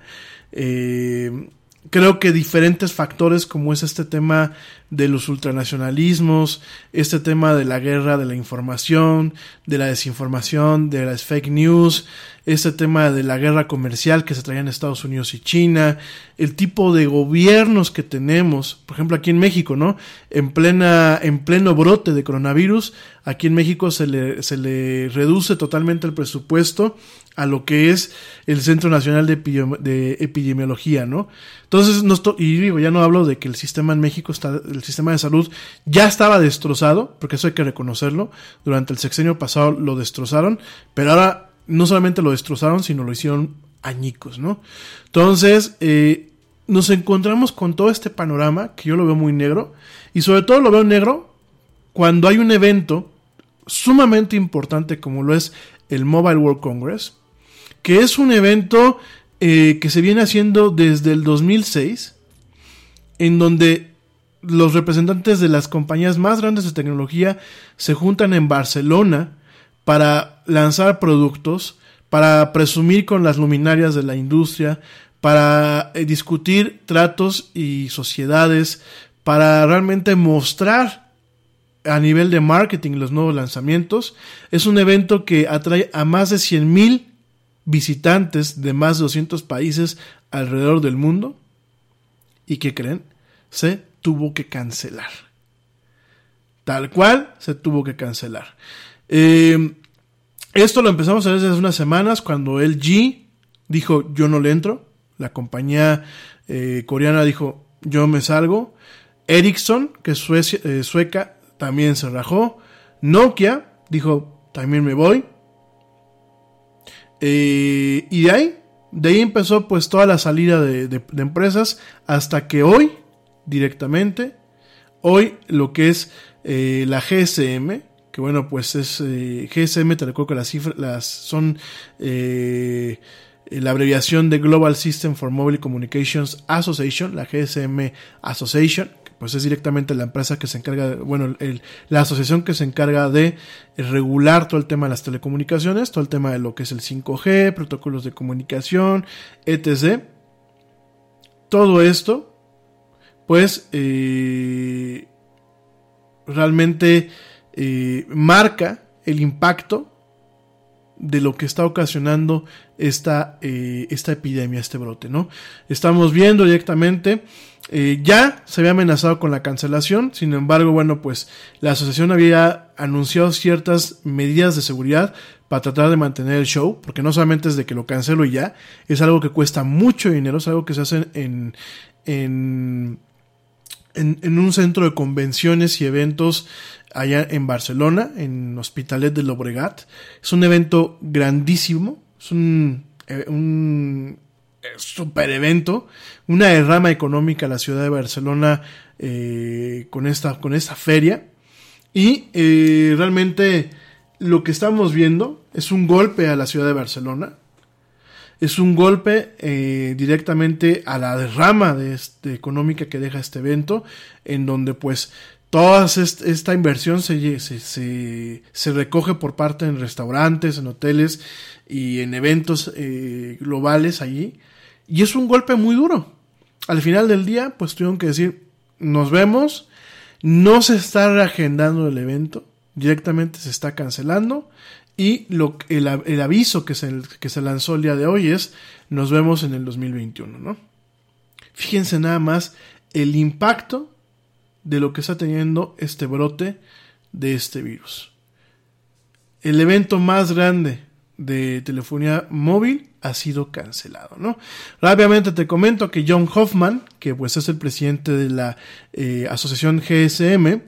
Eh, creo que diferentes factores como es este tema de los ultranacionalismos, este tema de la guerra de la información, de la desinformación, de las fake news, este tema de la guerra comercial que se traía en Estados Unidos y China, el tipo de gobiernos que tenemos, por ejemplo aquí en México, ¿no? En plena, en pleno brote de coronavirus, aquí en México se le, se le reduce totalmente el presupuesto a lo que es el Centro Nacional de, de Epidemiología, ¿no? Entonces, no y digo, ya no hablo de que el sistema en México está, el sistema de salud ya estaba destrozado, porque eso hay que reconocerlo, durante el sexenio pasado lo destrozaron, pero ahora no solamente lo destrozaron, sino lo hicieron añicos, ¿no? Entonces, eh, nos encontramos con todo este panorama, que yo lo veo muy negro, y sobre todo lo veo negro cuando hay un evento sumamente importante como lo es el Mobile World Congress, que es un evento eh, que se viene haciendo desde el 2006, en donde los representantes de las compañías más grandes de tecnología se juntan en Barcelona para lanzar productos, para presumir con las luminarias de la industria, para eh, discutir tratos y sociedades, para realmente mostrar a nivel de marketing los nuevos lanzamientos. Es un evento que atrae a más de 100.000 visitantes de más de 200 países alrededor del mundo. ¿Y qué creen? Se tuvo que cancelar. Tal cual se tuvo que cancelar. Eh, esto lo empezamos a ver desde hace unas semanas cuando LG dijo yo no le entro. La compañía eh, coreana dijo yo me salgo. Ericsson, que es eh, sueca, también se rajó. Nokia dijo también me voy. Eh, y de ahí, de ahí empezó pues toda la salida de, empresas hasta que hoy, directamente, hoy lo que es eh, la GSM, que bueno pues es eh, GSM, te recuerdo que las cifras son la abreviación de Global System for Mobile Communications Association, la GSM Association, pues es directamente la empresa que se encarga, bueno, la asociación que se encarga de regular todo el tema de las telecomunicaciones, todo el tema de lo que es el 5G, protocolos de comunicación, etc. Todo esto, pues, eh, realmente eh, marca el impacto de lo que está ocasionando esta, eh, esta epidemia, este brote, ¿no? Estamos viendo directamente, ya se había amenazado con la cancelación, sin embargo, bueno, pues la asociación había anunciado ciertas medidas de seguridad para tratar de mantener el show, porque no solamente es de que lo cancelo y ya, es algo que cuesta mucho dinero, es algo que se hace en, en un centro de convenciones y eventos allá en Barcelona, en Hospitalet de Llobregat. Es un evento grandísimo, es un, eh, un eh, super evento, una derrama económica a la ciudad de Barcelona eh, con, esta, con esta feria. Y realmente lo que estamos viendo es un golpe a la ciudad de Barcelona. Es un golpe directamente a la derrama de este, económica que deja este evento, en donde pues toda esta inversión se, se, se, recoge por parte en restaurantes, en hoteles y en eventos eh, globales allí. Y es un golpe muy duro. Al final del día, pues tuvieron que decir, nos vemos, no se está reagendando el evento, directamente se está cancelando. Y lo, el, el aviso que se, que se lanzó el día de hoy es, nos vemos en el 2021, ¿no? Fíjense nada más el impacto de lo que está teniendo este brote de este virus. El evento más grande de telefonía móvil ha sido cancelado, ¿no? Rápidamente te comento que John Hoffman, que pues es el presidente de la eh, asociación GSM,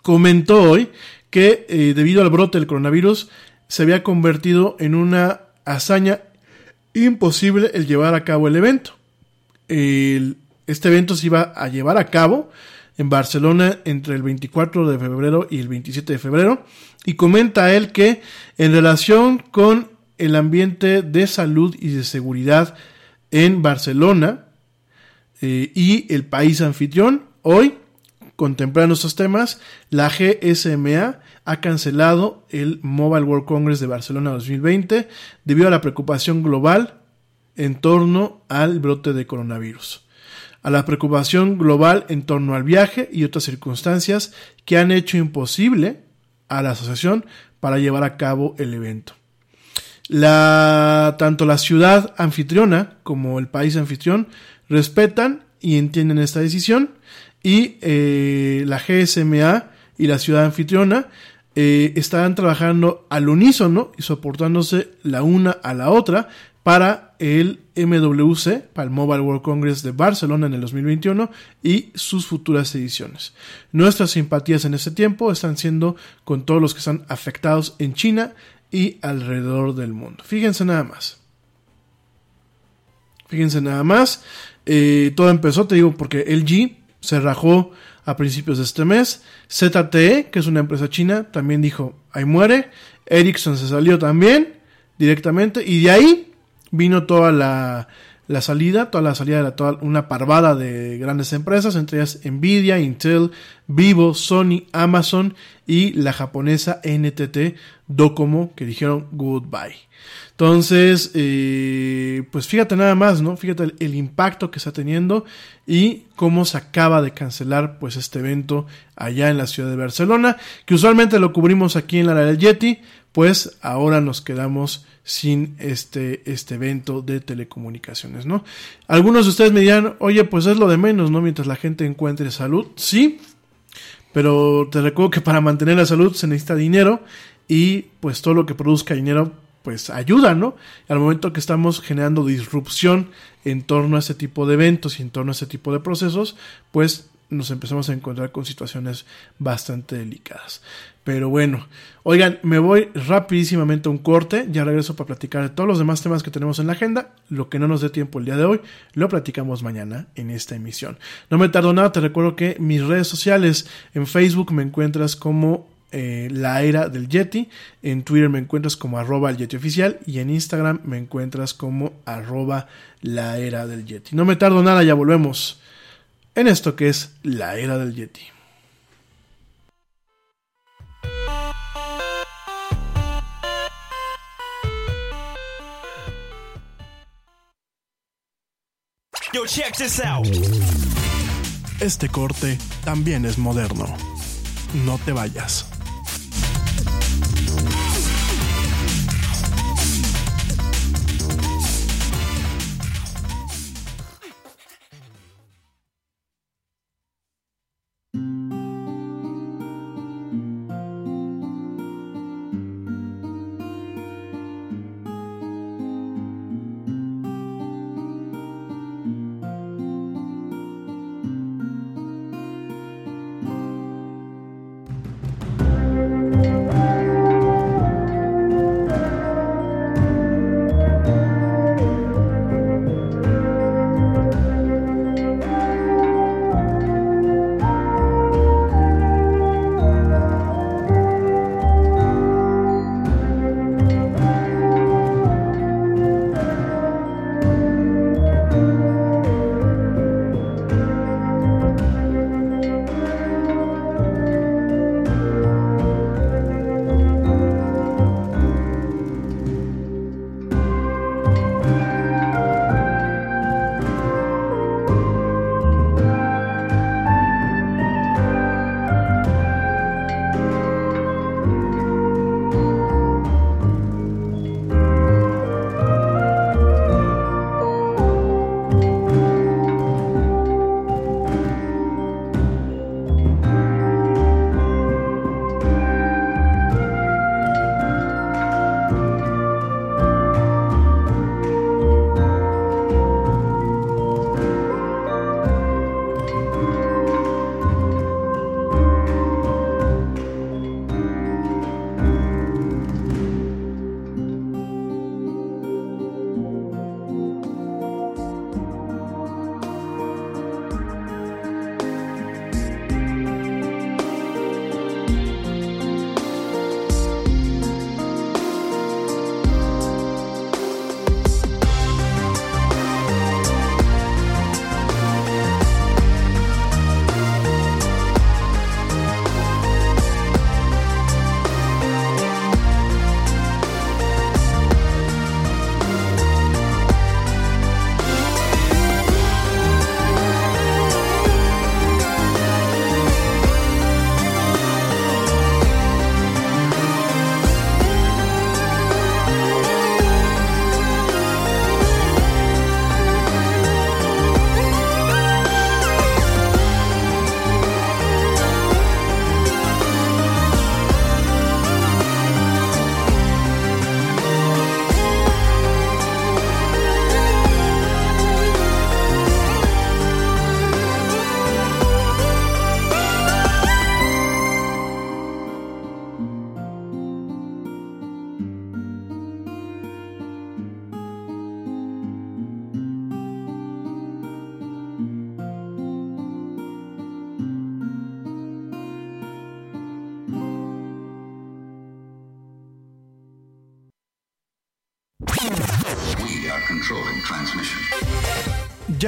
comentó hoy que eh, debido al brote del coronavirus se había convertido en una hazaña imposible el llevar a cabo el evento. este evento se iba a llevar a cabo en Barcelona entre el 24 de febrero y el 27 de febrero. Y comenta él que en relación con el ambiente de salud y de seguridad en Barcelona eh, y el país anfitrión, hoy, contemplando estos temas, la GSMA ha cancelado el Mobile World Congress de Barcelona 2020 debido a la preocupación global en torno al brote de coronavirus. a la preocupación global en torno al viaje y otras circunstancias que han hecho imposible a la asociación para llevar a cabo el evento. Tanto la ciudad anfitriona como el país anfitrión respetan y entienden esta decisión y eh, la GSMA y la ciudad anfitriona eh, estarán trabajando al unísono y soportándose la una a la otra para el MWC, para el Mobile World Congress de Barcelona en el 2021 y sus futuras ediciones. Nuestras simpatías en este tiempo están siendo con todos los que están afectados en China y alrededor del mundo. Fíjense nada más. Fíjense nada más. Eh, todo empezó, te digo, porque LG se rajó a principios de este mes. ZTE, que es una empresa china, también dijo, ahí muere. Ericsson se salió también directamente. Y de ahí vino toda la, la salida, toda la salida de toda una parvada de grandes empresas, entre ellas Nvidia, Intel, Vivo, Sony, Amazon y la japonesa NTT Docomo, que dijeron goodbye. Entonces, eh, pues fíjate nada más, ¿no? Fíjate el, impacto que está teniendo y cómo se acaba de cancelar pues este evento allá en la ciudad de Barcelona, que usualmente lo cubrimos aquí en la del Yeti, pues ahora nos quedamos sin este, este evento de telecomunicaciones, ¿no? Algunos de ustedes me dirán, oye, pues es lo de menos, ¿no? Mientras la gente encuentre salud, sí, pero te recuerdo que para mantener la salud se necesita dinero y pues todo lo que produzca dinero pues ayuda, ¿no? Al momento que estamos generando disrupción en torno a este tipo de eventos y en torno a este tipo de procesos, pues nos empezamos a encontrar con situaciones bastante delicadas. Pero bueno, oigan, me voy rapidísimamente a un corte, ya regreso para platicar de todos los demás temas que tenemos en la agenda, lo que no nos dé tiempo el día de hoy, lo platicamos mañana en esta emisión. No me tardo nada, te recuerdo que mis redes sociales en Facebook me encuentras como eh, la era del Yeti. En Twitter me encuentras como arroba el Yeti oficial y en Instagram me encuentras como arroba la era del Yeti. No me tardo nada, ya volvemos en esto que es la era del Yeti. Yo, check this out. Este corte también es moderno. No te vayas.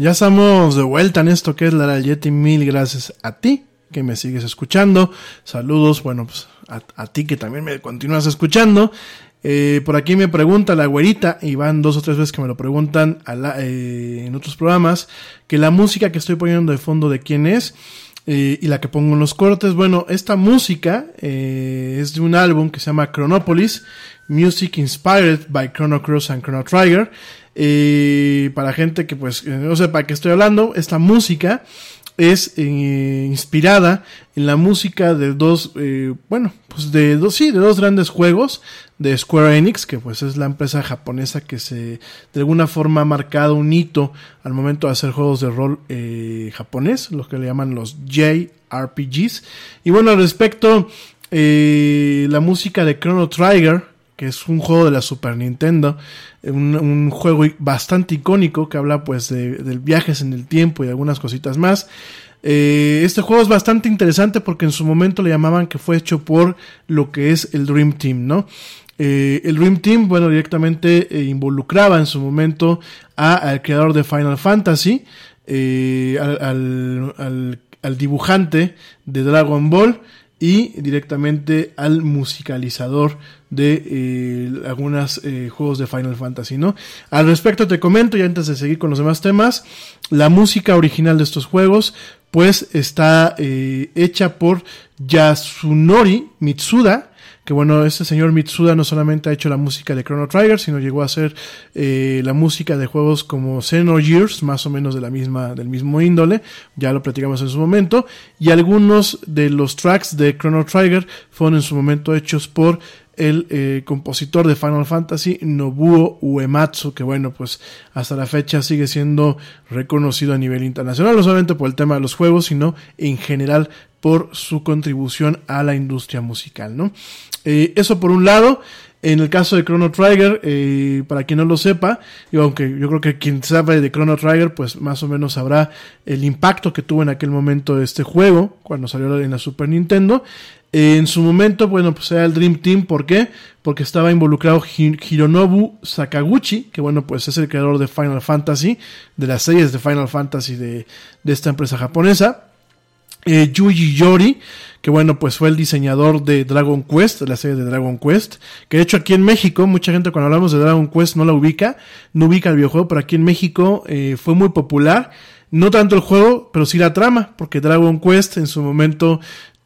Ya estamos de vuelta en esto que es la Yeti. Mil gracias a ti que me sigues escuchando. Saludos, bueno, pues a, a ti que también me continúas escuchando. Eh, por aquí me pregunta la güerita, y van dos o tres veces que me lo preguntan a la, eh, en otros programas, que la música que estoy poniendo de fondo de quién es. eh, y la que pongo en los cortes. Bueno, esta música eh, es de un álbum que se llama Chronopolis, Music Inspired by Chrono Cross and Chrono Trigger. Para gente que pues eh, no sepa qué estoy hablando, esta música es eh, inspirada en la música de dos, eh, bueno, pues de dos, sí, de dos grandes juegos de Square Enix, que pues es la empresa japonesa que se, de alguna forma ha marcado un hito al momento de hacer juegos de rol eh, japonés, lo que le llaman los JRPGs. Y bueno, al respecto, la música de Chrono Trigger, que es un juego de la Super Nintendo, un, juego bastante icónico que habla pues de, viajes en el tiempo y algunas cositas más. Eh, este juego es bastante interesante porque en su momento le llamaban que fue hecho por lo que es el Dream Team, ¿no? Eh, el Dream Team, bueno, directamente eh, involucraba en su momento a, al creador de Final Fantasy, al, al dibujante de Dragon Ball, y directamente al musicalizador de eh, algunos eh, juegos de Final Fantasy, ¿no? Al respecto te comento, y antes de seguir con los demás temas, la música original de estos juegos, pues está eh, hecha por Yasunori Mitsuda, que bueno, este señor Mitsuda no solamente ha hecho la música de Chrono Trigger, sino llegó a hacer eh, la música de juegos como Xenogears, más o menos de la misma, del mismo índole, ya lo platicamos en su momento, y algunos de los tracks de Chrono Trigger fueron en su momento hechos por el eh, compositor de Final Fantasy, Nobuo Uematsu, que bueno, pues hasta la fecha sigue siendo reconocido a nivel internacional, no solamente por el tema de los juegos, sino en general por su contribución a la industria musical, ¿no? Eh, eso por un lado. En el caso de Chrono Trigger, eh, para quien no lo sepa, y aunque yo creo que quien sabe de Chrono Trigger, pues más o menos sabrá el impacto que tuvo en aquel momento este juego, cuando salió en la Super Nintendo. En su momento, bueno, pues era el Dream Team, ¿por qué? Porque estaba involucrado Hironobu Sakaguchi, que bueno, pues es el creador de Final Fantasy, de las series de Final Fantasy de, de esta empresa japonesa. Eh, Yuji Yori, que bueno, pues fue el diseñador de Dragon Quest, de la serie de Dragon Quest, que de hecho aquí en México, mucha gente cuando hablamos de Dragon Quest no la ubica, no ubica el videojuego, pero aquí en México eh, fue muy popular, no tanto el juego, pero sí la trama, porque Dragon Quest en su momento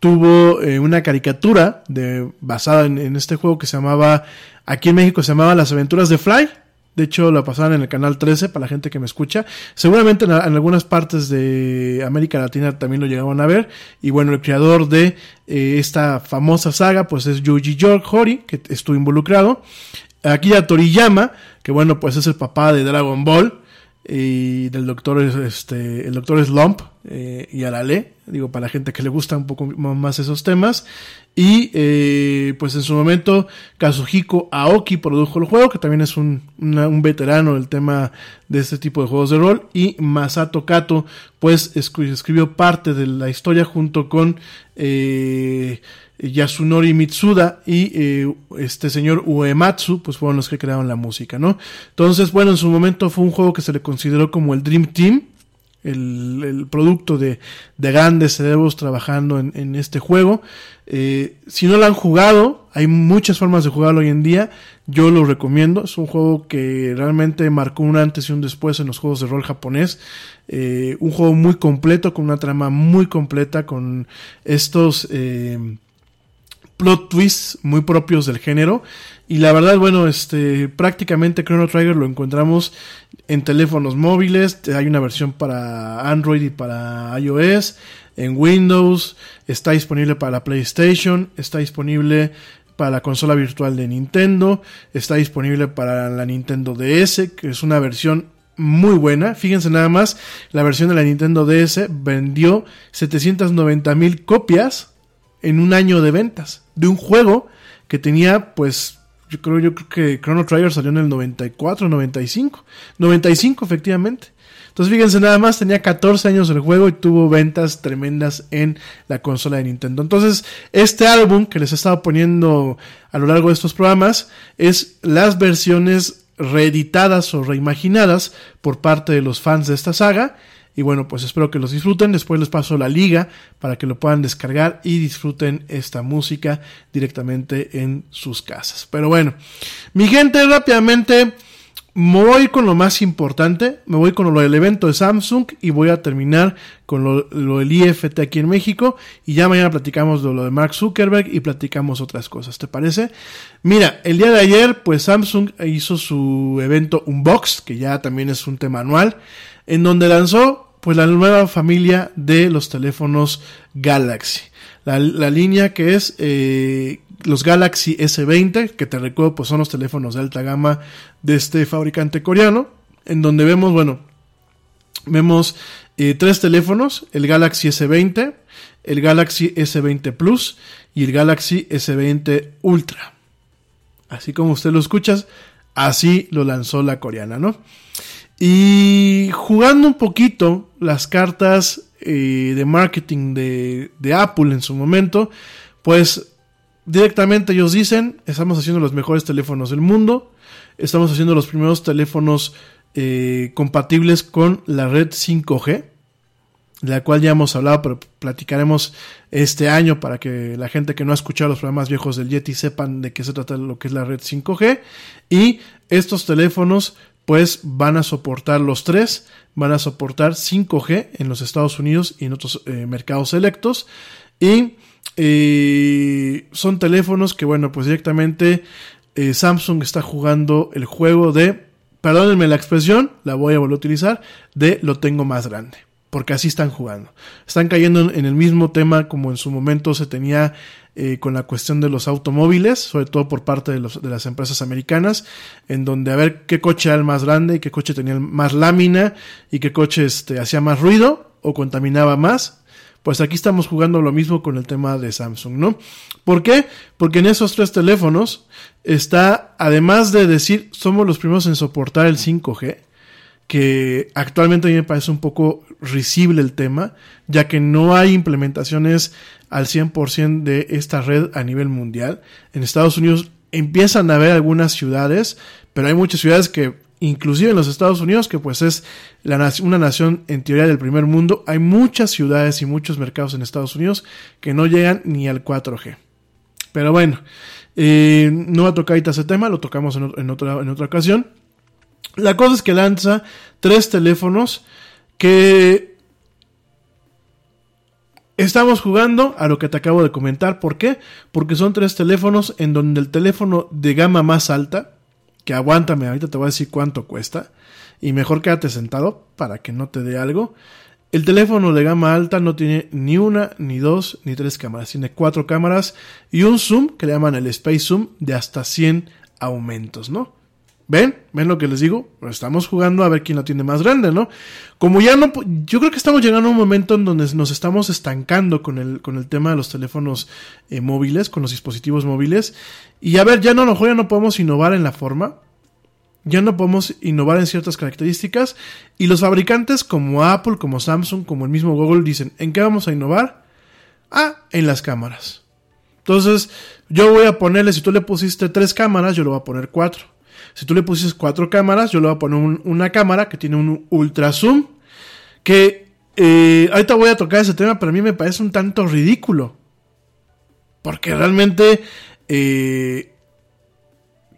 tuvo eh, una caricatura de, basada en, este juego que se llamaba, aquí en México se llamaba Las aventuras de Fly, de hecho, la pasaban en el canal 13 para la gente que me escucha. Seguramente en, algunas partes de América Latina también lo llegaban a ver. Y bueno, el creador de eh, esta famosa saga, pues es Yuji Hori, que estuvo involucrado. Akira Toriyama, que bueno, pues es el papá de Dragon Ball. Y del doctor, este, el doctor Slump eh, y Arale, digo, para la gente que le gusta un poco más esos temas. Y eh, pues en su momento Kazuhiko Aoki produjo el juego, que también es un, un, veterano del tema de este tipo de juegos de rol. Y Masato Kato pues escribió parte de la historia junto con eh, Yasunori Mitsuda y eh, este señor Uematsu, pues fueron los que crearon la música, ¿no? Entonces, bueno, en su momento fue un juego que se le consideró como el Dream Team, el, producto de, de, grandes cerebros trabajando en, este juego. Eh, si no lo han jugado, Hay muchas formas de jugarlo hoy en día. Yo lo recomiendo. Es un juego que realmente marcó un antes y un después en los juegos de rol japonés. Eh, un juego muy completo, con una trama muy completa, con estos plot twists muy propios del género. Y la verdad, bueno, este, prácticamente Chrono Trigger lo encontramos en teléfonos móviles. Hay una versión para Android y para iOS. En Windows. Está disponible para la PlayStation. Está disponible para la consola virtual de Nintendo. Está disponible para la Nintendo DS, que es una versión muy buena. Fíjense nada más, la versión de la Nintendo DS vendió 790 mil copias en un año de ventas de un juego que tenía pues yo creo, yo creo que Chrono Trigger salió en el 94, 95. 95 efectivamente. Entonces fíjense nada más, tenía 14 años el juego y tuvo ventas tremendas en la consola de Nintendo. Entonces este álbum que les he estado poniendo a lo largo de estos programas es las versiones reeditadas o reimaginadas por parte de los fans de esta saga y bueno, pues espero que los disfruten. Después les paso la liga para que lo puedan descargar y disfruten esta música directamente en sus casas. Pero bueno, mi gente, rápidamente me voy con lo más importante. Me voy con lo del evento de Samsung y voy a terminar con lo, del IFT aquí en México. Y ya mañana platicamos de lo de Mark Zuckerberg y platicamos otras cosas. ¿Te parece? Mira, el día de ayer, pues Samsung hizo su evento Unbox, que ya también es un tema anual, en donde lanzó pues la nueva familia de los teléfonos Galaxy. La, línea que es eh, los Galaxy S20, que te recuerdo, pues son los teléfonos de alta gama de este fabricante coreano, en donde vemos, bueno, vemos eh, tres teléfonos, el Galaxy S20, el Galaxy S20 Plus y el Galaxy S20 Ultra. Así como usted lo escuchas, así lo lanzó la coreana, ¿no? Y jugando un poquito las cartas eh, de marketing de, Apple en su momento, pues directamente ellos dicen, estamos haciendo los mejores teléfonos del mundo, estamos haciendo los primeros teléfonos eh, compatibles con la red 5G, de la cual ya hemos hablado, pero platicaremos este año para que la gente que no ha escuchado los programas viejos del Yeti sepan de qué se trata lo que es la red 5G. Y estos teléfonos pues van a soportar los tres, van a soportar 5G en los Estados Unidos y en otros eh, mercados selectos. Y eh, son teléfonos que, bueno, pues directamente eh, Samsung está jugando el juego de, perdónenme la expresión, la voy a volver a utilizar, de lo tengo más grande porque así están jugando. Están cayendo en el mismo tema como en su momento se tenía eh, con la cuestión de los automóviles, sobre todo por parte de, las empresas americanas, en donde a ver qué coche era el más grande qué coche tenía más lámina y qué coche este, hacía más ruido o contaminaba más. Pues aquí estamos jugando lo mismo con el tema de Samsung, ¿no? ¿Por qué? Porque en esos tres teléfonos está, además de decir, somos los primeros en soportar el 5G, que actualmente a mí me parece un poco risible el tema, ya que no hay implementaciones al 100% de esta red a nivel mundial. En Estados Unidos empiezan a haber algunas ciudades, pero hay muchas ciudades que, inclusive en los Estados Unidos, que pues es una nación en teoría del primer mundo, hay muchas ciudades y muchos mercados en Estados Unidos que no llegan ni al 4G. Pero bueno, eh, no va a tocar ahorita ese tema, lo tocamos en otra ocasión. La cosa es que lanza tres teléfonos que estamos jugando a lo que te acabo de comentar. ¿Por qué? Porque son tres teléfonos en donde el teléfono de gama más alta, que aguántame, ahorita te voy a decir cuánto cuesta, y mejor quédate sentado para que no te dé algo. El teléfono de gama alta no tiene ni una, ni dos, ni tres cámaras. Tiene cuatro cámaras y un zoom que le llaman el Space Zoom de hasta 100 aumentos, ¿no? ¿Ven? ¿Ven lo que les digo? Estamos jugando a ver quién la tiene más grande, ¿no? Como ya no... Yo creo que estamos llegando a un momento en donde nos estamos estancando con el, con el tema de los teléfonos eh, móviles, con los dispositivos móviles. Y a ver, ya no, mejor ya no podemos innovar en la forma. Ya no podemos innovar en ciertas características. Y los fabricantes como Apple, como Samsung, como el mismo Google dicen, ¿en qué vamos a innovar? Ah, en las cámaras. Entonces, yo voy a ponerle, si tú le pusiste tres cámaras, yo le voy a poner cuatro. Si tú le pusiste cuatro cámaras, yo le voy a poner una cámara que tiene un ultra zoom. Que eh, ahorita voy a tocar ese tema, pero a mí me parece un tanto ridículo. Porque realmente, eh,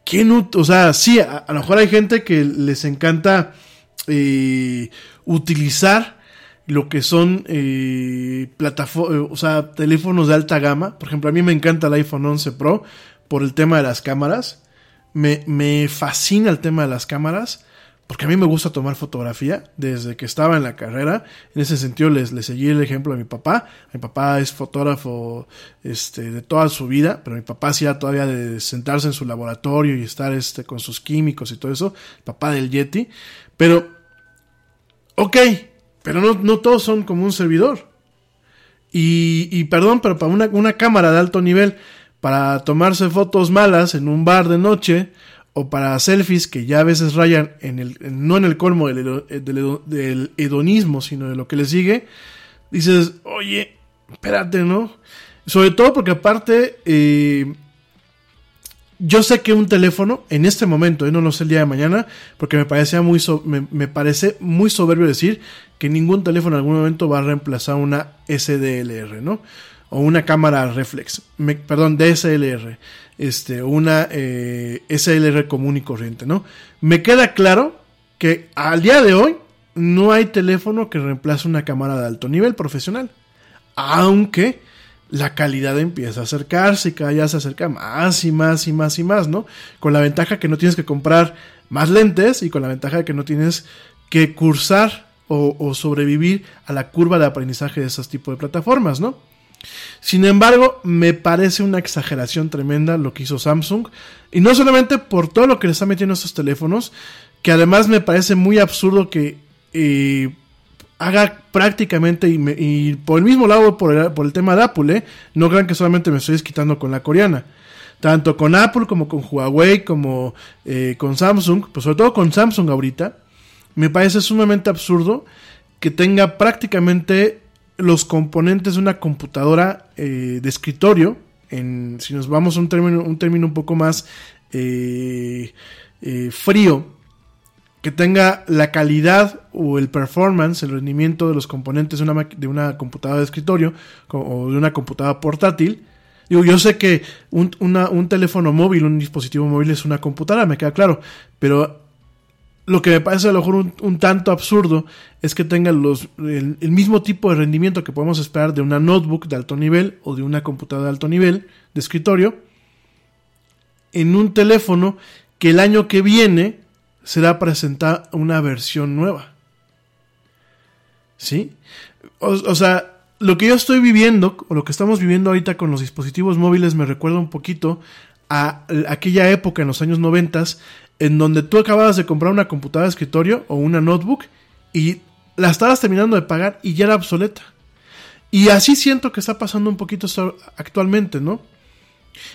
¿quién, o sea, sí, a, lo mejor hay gente que les encanta eh, utilizar lo que son eh, plataformas, o sea, teléfonos de alta gama. Por ejemplo, a mí me encanta el iPhone 11 Pro por el tema de las cámaras. Me, me fascina el tema de las cámaras. Porque a mí me gusta tomar fotografía desde que estaba en la carrera. En ese sentido les, les seguí el ejemplo de mi papá. Mi papá es fotógrafo este, de toda su vida, pero mi papá hacía todavía de sentarse en su laboratorio y estar este, con sus químicos y todo eso. Papá del Yeti. Pero, ok, pero no, no todos son como un servidor. Y, y perdón, pero para una, una cámara de alto nivel, para tomarse fotos malas en un bar de noche, o para selfies que ya a veces rayan en el, no en el colmo del, hedo- del hedo- del hedonismo, sino de lo que le sigue, dices, oye, espérate, ¿no? Sobre todo porque aparte, eh, yo sé que un teléfono, en este momento, yo no lo sé el día de mañana, porque me parecía muy me, me parece muy soberbio decir que ningún teléfono en algún momento va a reemplazar una SDLR, ¿no? O una cámara reflex, me- perdón, DSLR, este, una eh, SLR común y corriente, ¿no? Me queda claro que al día de hoy no hay teléfono que reemplace una cámara de alto nivel profesional, aunque la calidad empieza a acercarse y cada día se acerca más y más y más y más, ¿no? Con la ventaja que no tienes que comprar más lentes y con la ventaja de que no tienes que cursar o, o sobrevivir a la curva de aprendizaje de esos tipos de plataformas, ¿no? Sin embargo, me parece una exageración tremenda lo que hizo Samsung. Y no solamente por todo lo que le está metiendo a estos teléfonos, que además me parece muy absurdo que eh, haga prácticamente, y, por el mismo lado, por el, por el tema de Apple, ¿eh? no crean que solamente me estoy desquitando con la coreana. Tanto con Apple como con Huawei, como eh, con Samsung, pues sobre todo con Samsung ahorita, me parece sumamente absurdo que tenga prácticamente los componentes de una computadora eh, de escritorio, en, si nos vamos a un término un, término un poco más eh, eh, frío, que tenga la calidad o el performance, el rendimiento de los componentes de una, de una computadora de escritorio o de una computadora portátil. Digo, yo sé que un, un teléfono móvil, un dispositivo móvil es una computadora, me queda claro, pero lo que me parece a lo mejor un, tanto absurdo es que tenga los, el, mismo tipo de rendimiento que podemos esperar de una notebook de alto nivel o de una computadora de alto nivel de escritorio en un teléfono que el año que viene será presentar una versión nueva. ¿Sí? O, sea, lo que yo estoy viviendo, o lo que estamos viviendo ahorita con los dispositivos móviles, me recuerda un poquito a aquella época en los años 90 en donde tú acababas de comprar una computadora de escritorio o una notebook y la estabas terminando de pagar y ya era obsoleta. Y así siento que está pasando un poquito actualmente, ¿no?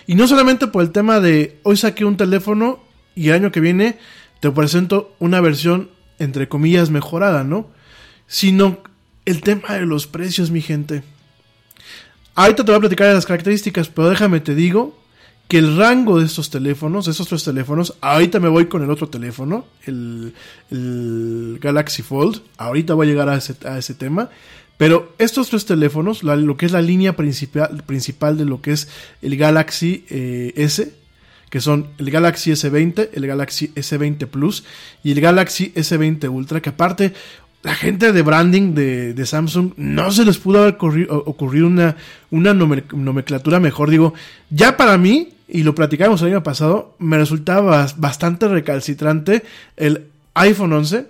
Y no solamente por el tema de hoy saqué un teléfono y el año que viene te presento una versión entre comillas mejorada, ¿no? Sino el tema de los precios, mi gente. Ahorita te voy a platicar de las características, pero déjame te digo que el rango de estos teléfonos, de estos tres teléfonos, ahorita me voy con el otro teléfono, el, Galaxy Fold, ahorita voy a llegar a ese, tema, pero estos tres teléfonos, lo que es la línea principal, principal de lo que es el Galaxy eh, S, que son el Galaxy S20, el Galaxy S20 Plus y el Galaxy S20 Ultra, que aparte la gente de branding de, de Samsung no se les pudo haber ocurrido una, una nomen- nomenclatura mejor. Digo, ya para mí, y lo platicamos el año pasado, me resultaba bas- bastante recalcitrante el iPhone 11,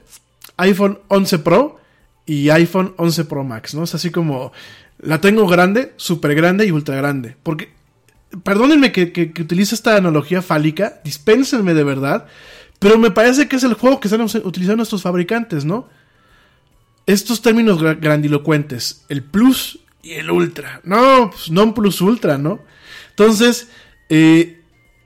iPhone 11 Pro y iPhone 11 Pro Max, ¿no? Es así como la tengo grande, súper grande y ultra grande. Porque perdónenme que, que, utilice esta analogía fálica, dispénsenme de verdad, pero me parece que es el juego que están utilizando estos fabricantes, ¿no? Estos términos gra- grandilocuentes, el plus y el ultra, no, pues non plus ultra, ¿no? Entonces, eh,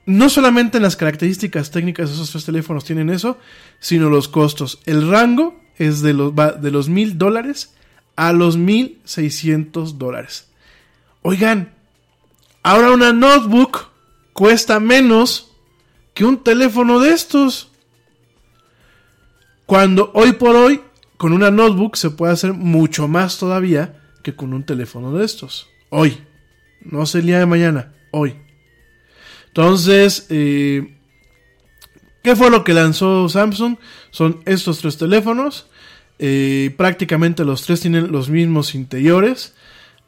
no solamente en las características técnicas de esos tres teléfonos tienen eso, sino los costos. El rango es de los, va de los mil dólares a los mil seiscientos dólares. Oigan, Ahora una notebook cuesta menos que un teléfono de estos. Cuando hoy por hoy con una notebook se puede hacer mucho más todavía que con un teléfono de estos. Hoy. No sé el día de mañana, hoy. Entonces, eh, ¿qué fue lo que lanzó Samsung? Son estos tres teléfonos. Eh, prácticamente los tres tienen los mismos interiores.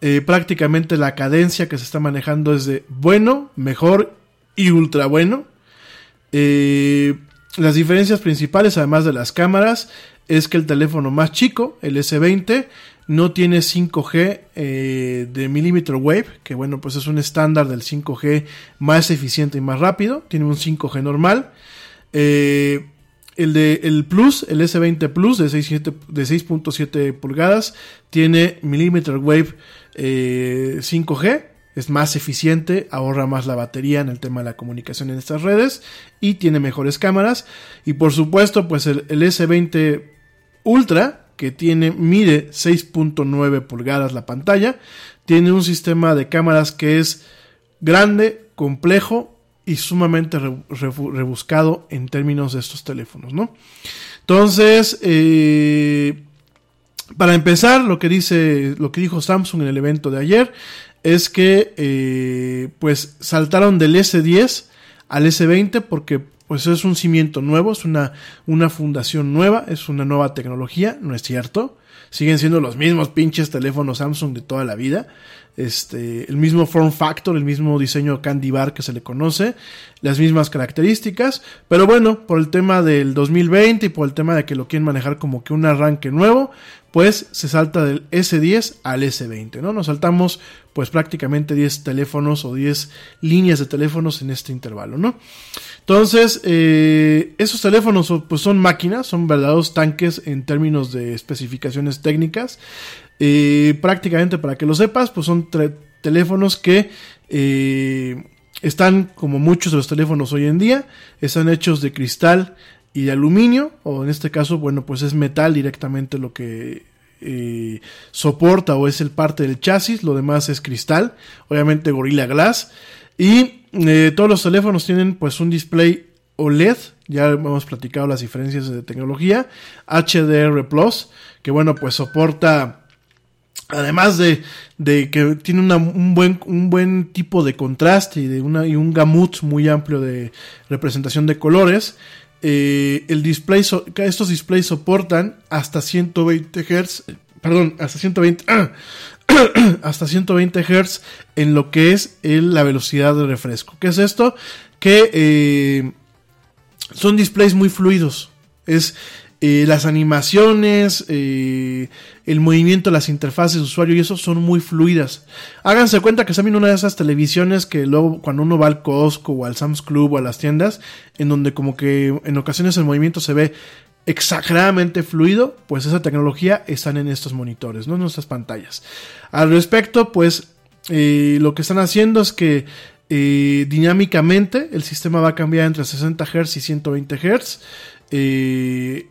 Eh, prácticamente la cadencia que se está manejando es de bueno, mejor y ultra bueno. Las diferencias principales, además de las cámaras, es que el teléfono más chico, el S20, no tiene 5G eh, de millimeter wave, que bueno, pues es un estándar del 5G más eficiente y más rápido. Tiene un 5G normal. Eh, el de el Plus, el S20 Plus de 6.7 de 6.7 pulgadas, tiene millimeter wave eh, 5G, es más eficiente, ahorra más la batería en el tema de la comunicación en estas redes y tiene mejores cámaras. Y por supuesto, pues el S20 Ultra, que tiene, mide 6.9 pulgadas la pantalla, tiene un sistema de cámaras que es grande, complejo y sumamente rebuscado en términos de estos teléfonos, ¿no? Entonces, eh, para empezar, lo que dice, lo que dijo Samsung en el evento de ayer es que, eh, pues, saltaron del S10 al S20 porque, pues, es un cimiento nuevo, es una, una fundación nueva, es una nueva tecnología, no es cierto. Siguen siendo los mismos pinches teléfonos Samsung de toda la vida. Este, el mismo form factor, el mismo diseño candy bar que se le conoce, las mismas características, pero bueno, por el tema del 2020 y por el tema de que lo quieren manejar como que un arranque nuevo, pues se salta del S10 al S20, ¿no? Nos saltamos pues prácticamente 10 teléfonos o 10 líneas de teléfonos en este intervalo, ¿no? Entonces, eh, esos teléfonos pues son máquinas, son verdaderos tanques en términos de especificaciones técnicas. Eh, prácticamente para que lo sepas, pues son teléfonos que eh, están como muchos de los teléfonos hoy en día, están hechos de cristal y de aluminio, o en este caso, bueno, pues es metal directamente lo que eh, soporta o es el parte del chasis, lo demás es cristal, obviamente Gorilla Glass, y todos los teléfonos tienen pues un display OLED, ya hemos platicado las diferencias de tecnología, HDR Plus, que bueno, pues soporta Además de, que tiene un, buen, tipo de contraste y, de un gamut muy amplio de representación de colores, eh, el display estos displays soportan hasta 120 Hz, perdón, hasta 120, hasta 120 Hz en lo que es la velocidad de refresco. ¿Qué es esto? Que eh, son displays muy fluidos. Es eh, las animaciones, eh, el movimiento, las interfaces de usuario y eso son muy fluidas. Háganse cuenta que viendo una de esas televisiones que luego cuando uno va al Costco o al Sam's Club o a las tiendas, en donde como que en ocasiones el movimiento se ve exageradamente fluido, pues esa tecnología están en estos monitores, no en nuestras pantallas. Al respecto, pues eh, lo que están haciendo es que eh, dinámicamente el sistema va a cambiar entre 60 Hz y 120 Hz. Eh,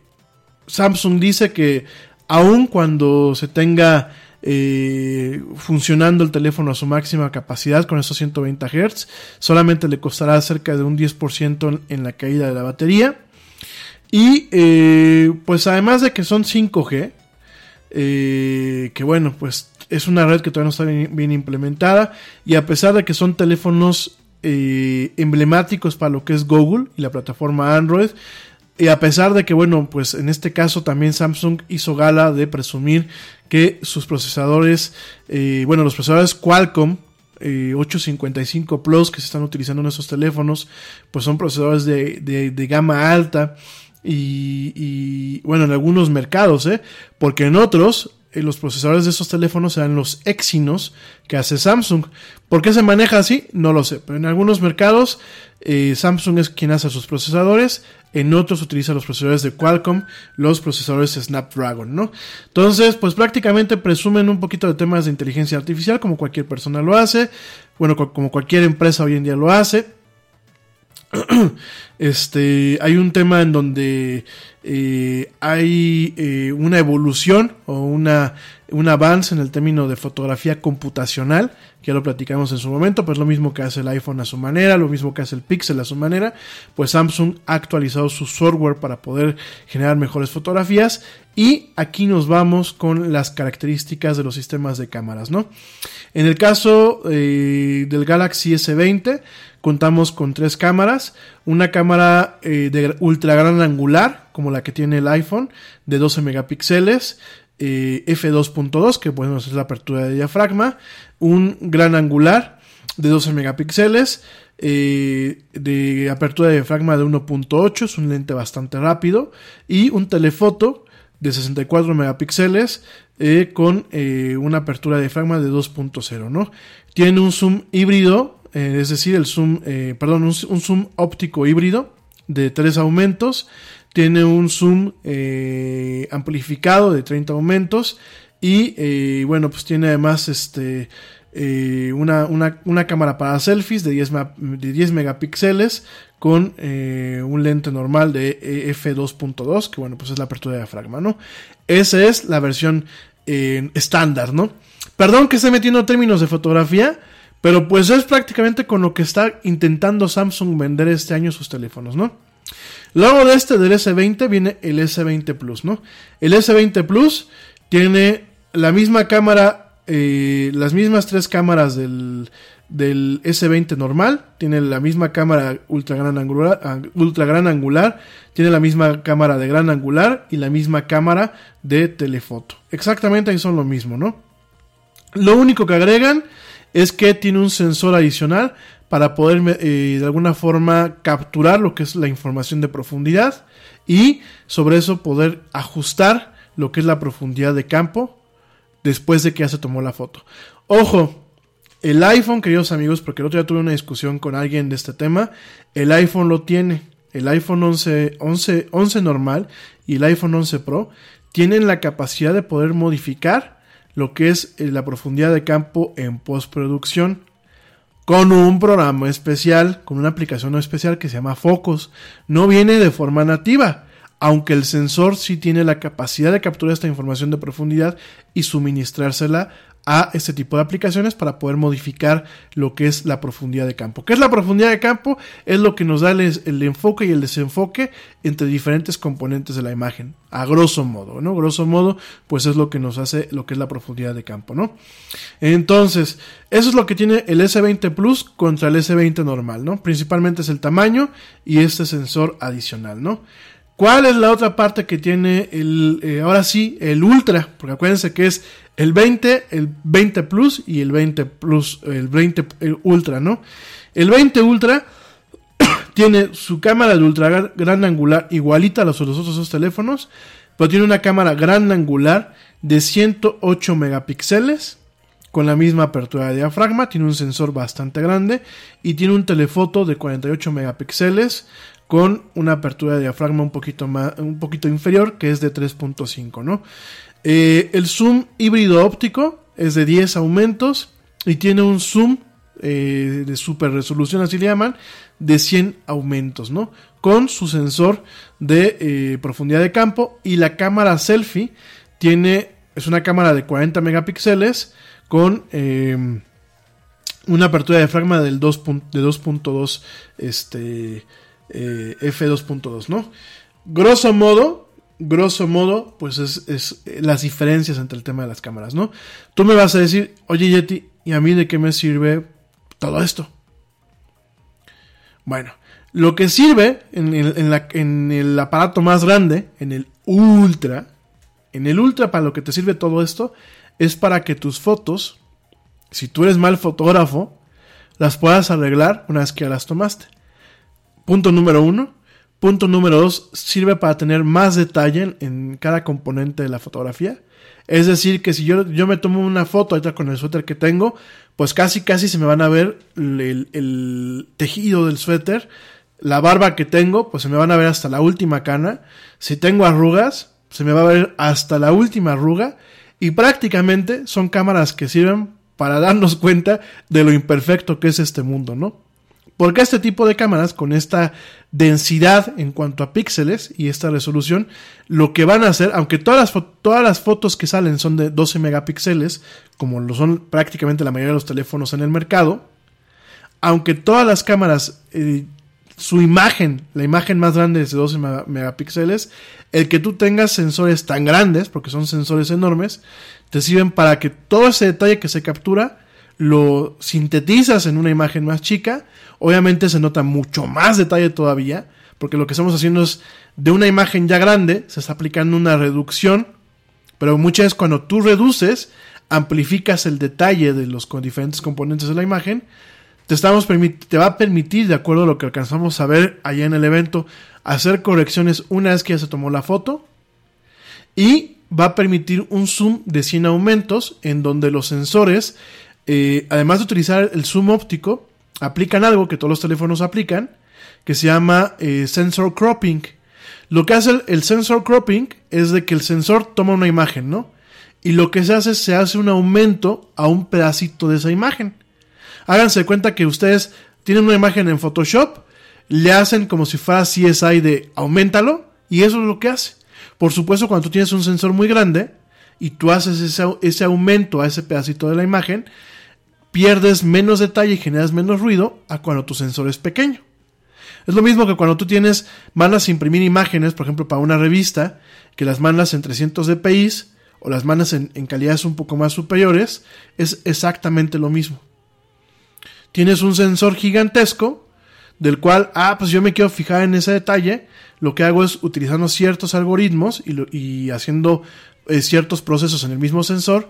Samsung dice que aun cuando se tenga eh, funcionando el teléfono a su máxima capacidad con esos 120 Hz, solamente le costará cerca de un 10% en, la caída de la batería. Y eh, pues además de que son 5G, eh, que bueno, pues es una red que todavía no está bien, implementada y a pesar de que son teléfonos emblemáticos para lo que es Google y la plataforma Android, y a pesar de que, bueno, pues en este caso también Samsung hizo gala de presumir que sus procesadores, eh, bueno, los procesadores Qualcomm eh, 855 Plus que se están utilizando en esos teléfonos, pues son procesadores de, de, de gama alta y, y, bueno, en algunos mercados, ¿eh? porque en otros eh, los procesadores de esos teléfonos serán los Exynos que hace Samsung. ¿Por qué se maneja así? No lo sé, pero en algunos mercados eh, Samsung es quien hace sus procesadores, en otros utiliza los procesadores de Qualcomm, los procesadores Snapdragon, ¿no? Entonces, pues prácticamente presumen un poquito de temas de inteligencia artificial, como cualquier persona lo hace, bueno, co- como cualquier empresa hoy en día lo hace. este, hay un tema en donde eh, hay eh, una evolución o una un avance en el término de fotografía computacional, que ya lo platicamos en su momento, pues lo mismo que hace el iPhone a su manera, lo mismo que hace el Pixel a su manera, pues Samsung ha actualizado su software para poder generar mejores fotografías y aquí nos vamos con las características de los sistemas de cámaras, ¿no? En el caso eh, del Galaxy S20 contamos con tres cámaras, una cámara eh, de ultra gran angular, como la que tiene el iPhone, de 12 megapíxeles, eh, f2.2, que bueno, es la apertura de diafragma, un gran angular de 12 megapíxeles, eh, de apertura de diafragma de 1.8, es un lente bastante rápido, y un telefoto de 64 megapíxeles con una apertura de diafragma de 2.0, ¿no? Tiene un zoom híbrido, eh, es decir, el zoom, eh, perdón, un, zoom óptico híbrido de tres aumentos, tiene un zoom eh, amplificado de 30 aumentos y bueno, pues tiene además este una, una, una cámara para selfies de 10, ma- de 10 megapíxeles con un lente normal de eh, f2.2, que bueno, pues es la apertura de diafragma, ¿no? Esa es la versión estándar, ¿no? Perdón que esté metiendo términos de fotografía, pero pues es prácticamente con lo que está intentando Samsung vender este año sus teléfonos, ¿no? Luego de este del S20 viene el S20 Plus, ¿no? El S20 Plus tiene la misma cámara, eh, las mismas tres cámaras del, del S20 normal, tiene la misma cámara ultra gran angular, ang- ultra gran angular, tiene la misma cámara de gran angular y la misma cámara de telefoto. Exactamente ahí son lo mismo, ¿no? Lo único que agregan es que tiene un sensor adicional para poder eh, de alguna forma capturar lo que es la información de profundidad y sobre eso poder ajustar lo que es la profundidad de campo después de que ya se tomó la foto. Ojo, el iPhone, queridos amigos, porque el otro día tuve una discusión con alguien de este tema, el iPhone lo tiene. El iPhone 11, 11, 11 normal y el iPhone 11 Pro tienen la capacidad de poder modificar lo que es eh, la profundidad de campo en postproducción con un programa especial, con una aplicación especial que se llama Focus. No viene de forma nativa, aunque el sensor sí tiene la capacidad de capturar esta información de profundidad y suministrársela a este tipo de aplicaciones para poder modificar lo que es la profundidad de campo. ¿Qué es la profundidad de campo? Es lo que nos da el, enfoque y el desenfoque entre diferentes componentes de la imagen, a grosso modo, ¿no? Grosso modo, pues es lo que nos hace lo que es la profundidad de campo, ¿no? Entonces, eso es lo que tiene el S20 Plus contra el S20 normal, ¿no? Principalmente es el tamaño y este sensor adicional, ¿no? ¿Cuál es la otra parte que tiene el, eh, ahora sí, el Ultra? Porque acuérdense que es el 20, el 20 Plus y el 20 Plus, el 20 el Ultra, ¿no? El 20 Ultra tiene su cámara de ultra gran, gran angular igualita a los, los otros dos teléfonos, pero tiene una cámara gran angular de 108 megapíxeles con la misma apertura de diafragma, tiene un sensor bastante grande y tiene un telefoto de 48 megapíxeles con una apertura de diafragma un poquito más un poquito inferior que es de 3.5 no eh, el zoom híbrido óptico es de 10 aumentos y tiene un zoom eh, de super resolución así le llaman de 100 aumentos no con su sensor de eh, profundidad de campo y la cámara selfie tiene es una cámara de 40 megapíxeles con eh, una apertura de diafragma del 2. de 2.2 este eh, f2.2, ¿no? Grosso modo, grosso modo, pues es, es, las diferencias entre el tema de las cámaras, ¿no? Tú me vas a decir, oye Yeti, ¿y a mí de qué me sirve todo esto? Bueno, lo que sirve en el, en el aparato más grande, en el Ultra, en el Ultra para lo que te sirve todo esto, es para que tus fotos, si tú eres mal fotógrafo, las puedas arreglar una vez que ya las tomaste. Punto número uno. Punto número dos, sirve para tener más detalle en, cada componente de la fotografía. Es decir, que si yo, yo me tomo una foto ahorita con el suéter que tengo, pues casi casi se me van a ver el, el, tejido del suéter, la barba que tengo, pues se me van a ver hasta la última cana. Si tengo arrugas, se me va a ver hasta la última arruga. Y prácticamente son cámaras que sirven para darnos cuenta de lo imperfecto que es este mundo, ¿no? Porque este tipo de cámaras, con esta densidad en cuanto a píxeles y esta resolución, lo que van a hacer, aunque todas las, todas las fotos que salen son de 12 megapíxeles, como lo son prácticamente la mayoría de los teléfonos en el mercado, aunque todas las cámaras, eh, su imagen, la imagen más grande es de 12 megapíxeles, el que tú tengas sensores tan grandes, porque son sensores enormes, te sirven para que todo ese detalle que se captura lo sintetizas en una imagen más chica. Obviamente se nota mucho más detalle todavía, porque lo que estamos haciendo es de una imagen ya grande, se está aplicando una reducción, pero muchas veces cuando tú reduces, amplificas el detalle de los diferentes componentes de la imagen, te, estamos te va a permitir, de acuerdo a lo que alcanzamos a ver allá en el evento, hacer correcciones una vez que ya se tomó la foto y va a permitir un zoom de 100 aumentos en donde los sensores, eh, además de utilizar el zoom óptico, aplican algo que todos los teléfonos aplican, que se llama eh, sensor cropping. Lo que hace el, sensor cropping es de que el sensor toma una imagen, ¿no? Y lo que se hace es se hace un aumento a un pedacito de esa imagen. Háganse cuenta que ustedes tienen una imagen en Photoshop, le hacen como si fuera CSI de aumentalo, y eso es lo que hace. Por supuesto, cuando tú tienes un sensor muy grande y tú haces ese, aumento a ese pedacito de la imagen, pierdes menos detalle y generas menos ruido a cuando tu sensor es pequeño. Es lo mismo que cuando tú tienes, mandas imprimir imágenes, por ejemplo, para una revista, que las mandas en 300 dpi o las mandas en, en calidades un poco más superiores, es exactamente lo mismo. Tienes un sensor gigantesco, del cual, ah, pues yo me quiero fijar en ese detalle, lo que hago es utilizando ciertos algoritmos y, haciendo eh, ciertos procesos en el mismo sensor,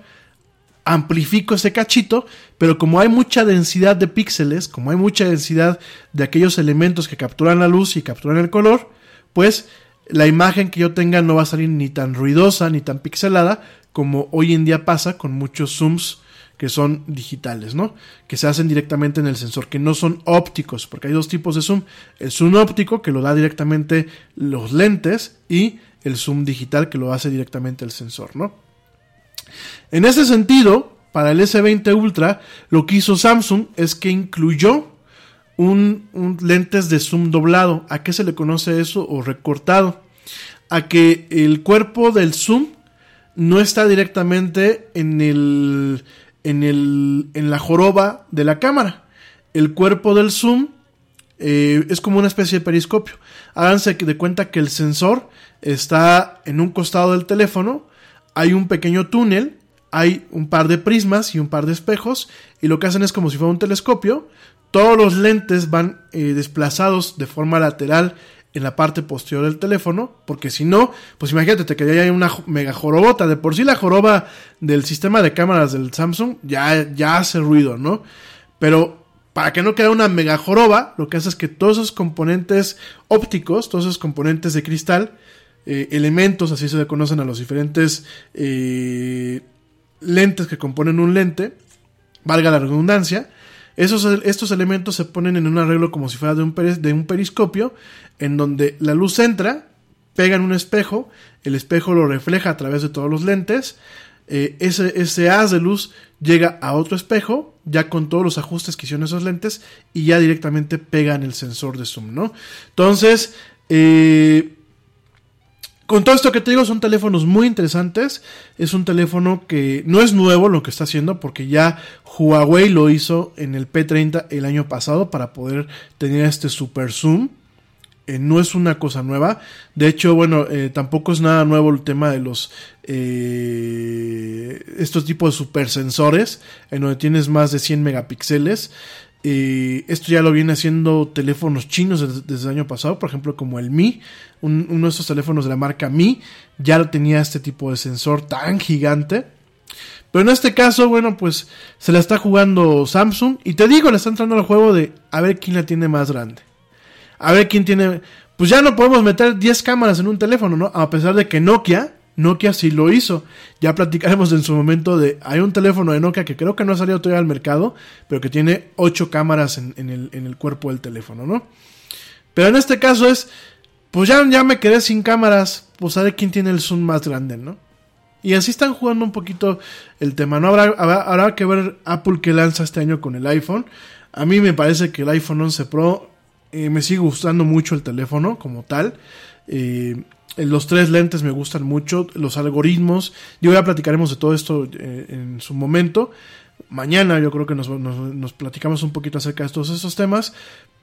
amplifico ese cachito, pero como hay mucha densidad de píxeles, como hay mucha densidad de aquellos elementos que capturan la luz y capturan el color, pues la imagen que yo tenga no va a salir ni tan ruidosa ni tan pixelada como hoy en día pasa con muchos zooms que son digitales, ¿no? Que se hacen directamente en el sensor, que no son ópticos, porque hay dos tipos de zoom. El zoom óptico, que lo da directamente los lentes, y el zoom digital, que lo hace directamente el sensor, ¿no? En ese sentido, para el S20 Ultra, lo que hizo Samsung es que incluyó un, lentes de zoom doblado. ¿A qué se le conoce eso? O recortado. A que el cuerpo del zoom no está directamente en el en, el, en la joroba de la cámara. El cuerpo del zoom eh, es como una especie de periscopio. Háganse de cuenta que el sensor está en un costado del teléfono, hay un pequeño túnel, hay un par de prismas y un par de espejos, y lo que hacen es como si fuera un telescopio. Todos los lentes van eh, desplazados de forma lateral en la parte posterior del teléfono, porque si no, pues imagínate, te quedaría una mega jorobota. De por sí la joroba del sistema de cámaras del Samsung ya, ya hace ruido, ¿no? Pero para que no quede una mega joroba, lo que hace es que todos esos componentes ópticos, todos esos componentes de cristal, eh, elementos, así se conocen a los diferentes eh, lentes que componen un lente, valga la redundancia, esos, estos elementos se ponen en un arreglo como si fuera de un, de un periscopio, en donde la luz entra, pega en un espejo, el espejo lo refleja a través de todos los lentes, eh, ese, ese haz de luz llega a otro espejo, ya con todos los ajustes que hicieron esos lentes, y ya directamente pega en el sensor de zoom, ¿no? Entonces, eh, con todo esto que te digo, son teléfonos muy interesantes. Es un teléfono que no es nuevo lo que está haciendo, porque ya Huawei lo hizo en el P30 el año pasado para poder tener este super zoom. Eh, no es una cosa nueva. De hecho, bueno, eh, tampoco es nada nuevo el tema de los eh, estos tipos de super sensores, en donde tienes más de 100 megapíxeles. Esto ya lo viene haciendo teléfonos chinos desde, el año pasado, por ejemplo, como el Mi, uno de esos teléfonos de la marca Mi, ya tenía este tipo de sensor tan gigante. Pero en este caso, bueno, pues se la está jugando Samsung. Y te digo, le está entrando al juego de a ver quién la tiene más grande. A ver quién tiene. Pues ya no podemos meter 10 cámaras en un teléfono, ¿no? A pesar de que Nokia Nokia sí lo hizo. Ya platicaremos en su momento de. Hay un teléfono de Nokia que creo que no ha salido todavía al mercado, pero que tiene 8 cámaras en, el, cuerpo del teléfono, ¿no? Pero en este caso es. Pues ya, ya me quedé sin cámaras. Pues a quién tiene el zoom más grande, ¿no? Y así están jugando un poquito el tema, ¿no? Habrá, habrá, que ver Apple que lanza este año con el iPhone. A mí me parece que el iPhone 11 Pro eh, me sigue gustando mucho el teléfono como tal. Eh, los tres lentes me gustan mucho, los algoritmos. Yo ya platicaremos de todo esto eh, en su momento. Mañana yo creo que nos, nos, nos, platicamos un poquito acerca de todos estos temas.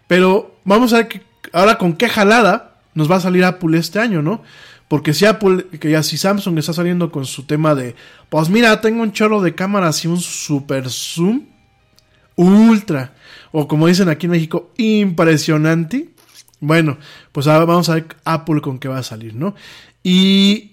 Pero vamos a ver que, ahora con qué jalada nos va a salir Apple este año, ¿no? Porque si Apple, que ya si Samsung está saliendo con su tema de, pues mira, tengo un chorro de cámaras y un super zoom ultra, o como dicen aquí en México, impresionante. Bueno, pues ahora vamos a ver Apple con qué va a salir, ¿no? Y